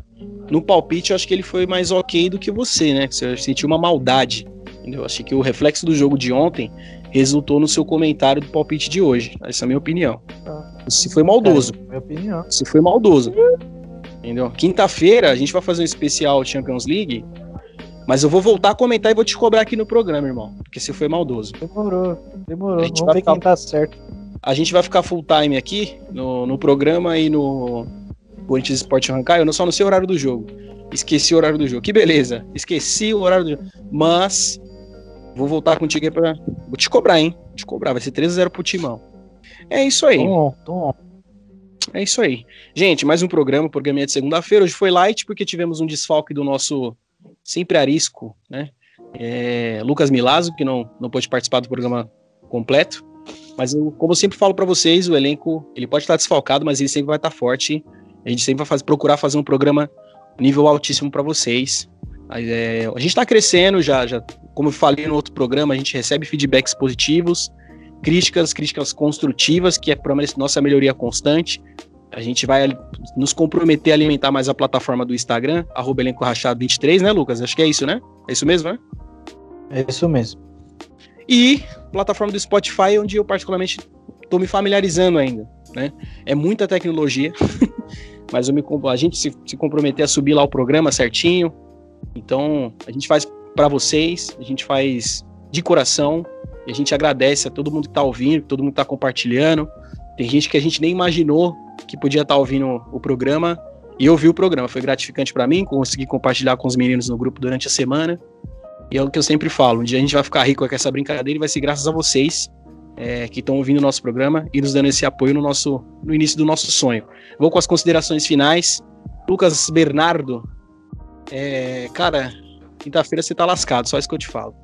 No palpite, eu acho que ele foi mais ok do que você, né? Você sentiu uma maldade. Entendeu? Achei que o reflexo do jogo de ontem resultou no seu comentário do palpite de hoje. Essa é a minha opinião. Ah. Se foi maldoso. É, minha opinião. Se foi maldoso. Entendeu? Quinta-feira a gente vai fazer um especial Champions League, mas eu vou voltar a comentar e vou te cobrar aqui no programa, irmão. Porque se foi maldoso. Demorou, demorou. Vamos ver ficar... quem tá certo. A gente vai ficar full time aqui no, no programa e no Corinthians Sport Arrancar. Eu não só não sei o horário do jogo. Esqueci o horário do jogo. Que beleza. Esqueci o horário do jogo. Mas Vou voltar contigo aí pra. Vou te cobrar, hein? Vou te cobrar. Vai ser 3x0 pro Timão. É isso aí. Tom, tom. É isso aí. Gente, mais um programa, programinha de segunda-feira. Hoje foi light porque tivemos um desfalque do nosso sempre arisco, né? É, Lucas Milazzo, que não, não pôde participar do programa completo. Mas eu, como eu sempre falo para vocês, o elenco ele pode estar desfalcado, mas ele sempre vai estar forte. A gente sempre vai fazer, procurar fazer um programa nível altíssimo para vocês. É, a gente está crescendo, já, já, como eu falei no outro programa, a gente recebe feedbacks positivos, críticas, críticas construtivas, que é para nossa melhoria constante. A gente vai nos comprometer a alimentar mais a plataforma do Instagram, arroba elenco rachado 23, né, Lucas? Acho que é isso, né? É isso mesmo, né? É isso mesmo. E plataforma do Spotify, onde eu particularmente estou me familiarizando ainda, né? É muita tecnologia, mas eu me, a gente se, se comprometer a subir lá o programa certinho, então, a gente faz para vocês, a gente faz de coração, e a gente agradece a todo mundo que está ouvindo, todo mundo que está compartilhando. Tem gente que a gente nem imaginou que podia estar tá ouvindo o programa e ouviu o programa. Foi gratificante para mim, conseguir compartilhar com os meninos no grupo durante a semana. E é o que eu sempre falo: um dia a gente vai ficar rico com essa brincadeira e vai ser graças a vocês é, que estão ouvindo o nosso programa e nos dando esse apoio no, nosso, no início do nosso sonho. Vou com as considerações finais. Lucas Bernardo, é, cara, quinta-feira você tá lascado, só isso que eu te falo.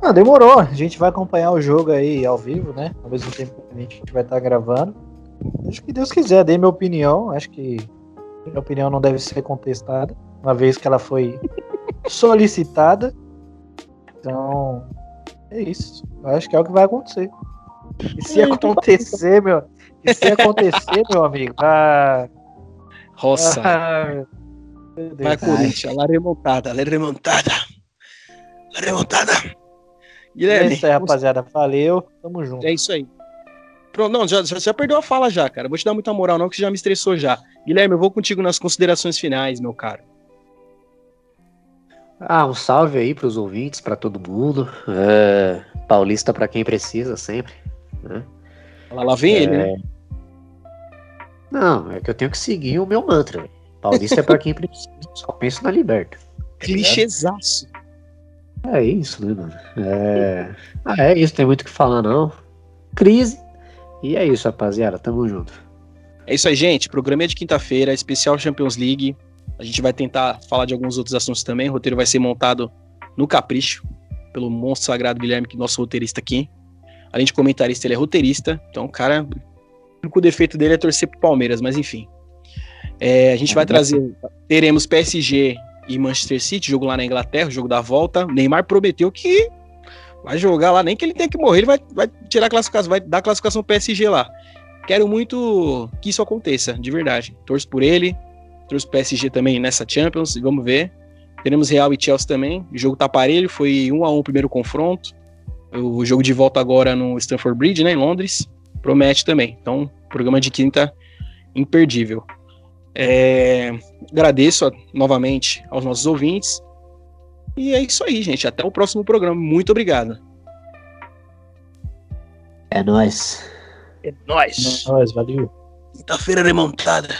Ah, demorou. A gente vai acompanhar o jogo aí ao vivo, né? Ao mesmo tempo que a gente vai estar tá gravando. Acho que Deus quiser, dei minha opinião. Acho que minha opinião não deve ser contestada, uma vez que ela foi solicitada. Então, é isso. Eu acho que é o que vai acontecer. E se acontecer, meu, e se acontecer, meu amigo, ah, Roça. Ah, Vai Corinthians, la remontada, la remontada. La remontada. Guilherme. É isso aí, rapaziada. Valeu, tamo junto. É isso aí. Pronto, não, já, já, já, perdeu a fala já, cara. Vou te dar muita moral, não, que já me estressou já. Guilherme, eu vou contigo nas considerações finais, meu caro. Ah, um salve aí pros ouvintes, para todo mundo. É, paulista para quem precisa sempre. Né? Lá, lá vem é, ele, né? Não, é que eu tenho que seguir o meu mantra. Paulista é pra quem precisa, só penso na liberta. Clichêzaço. É isso, né, mano? É... Ah, é isso, tem muito o que falar, não. Crise. E é isso, rapaziada. Tamo junto. É isso aí, gente. Programa é de quinta-feira, especial Champions League. A gente vai tentar falar de alguns outros assuntos também. O roteiro vai ser montado no capricho, pelo monstro sagrado Guilherme, que é nosso roteirista aqui. Além de comentarista, ele é roteirista. Então, cara, o único defeito dele é torcer pro Palmeiras, mas enfim. É, a gente vai trazer. Teremos PSG e Manchester City, jogo lá na Inglaterra, jogo da volta. Neymar prometeu que vai jogar lá, nem que ele tenha que morrer, ele vai, vai tirar a classificação, vai dar a classificação PSG lá. Quero muito que isso aconteça, de verdade. Torço por ele, torço PSG também nessa Champions, vamos ver. Teremos Real e Chelsea também. O jogo tá parelho, foi um a um o primeiro confronto. O jogo de volta agora no Stamford Bridge, né, em Londres, promete também. Então, programa de quinta imperdível. É, agradeço a, novamente aos nossos ouvintes. E é isso aí, gente. Até o próximo programa. Muito obrigado. É nóis. É nóis. É nóis, valeu. Quinta-feira remontada.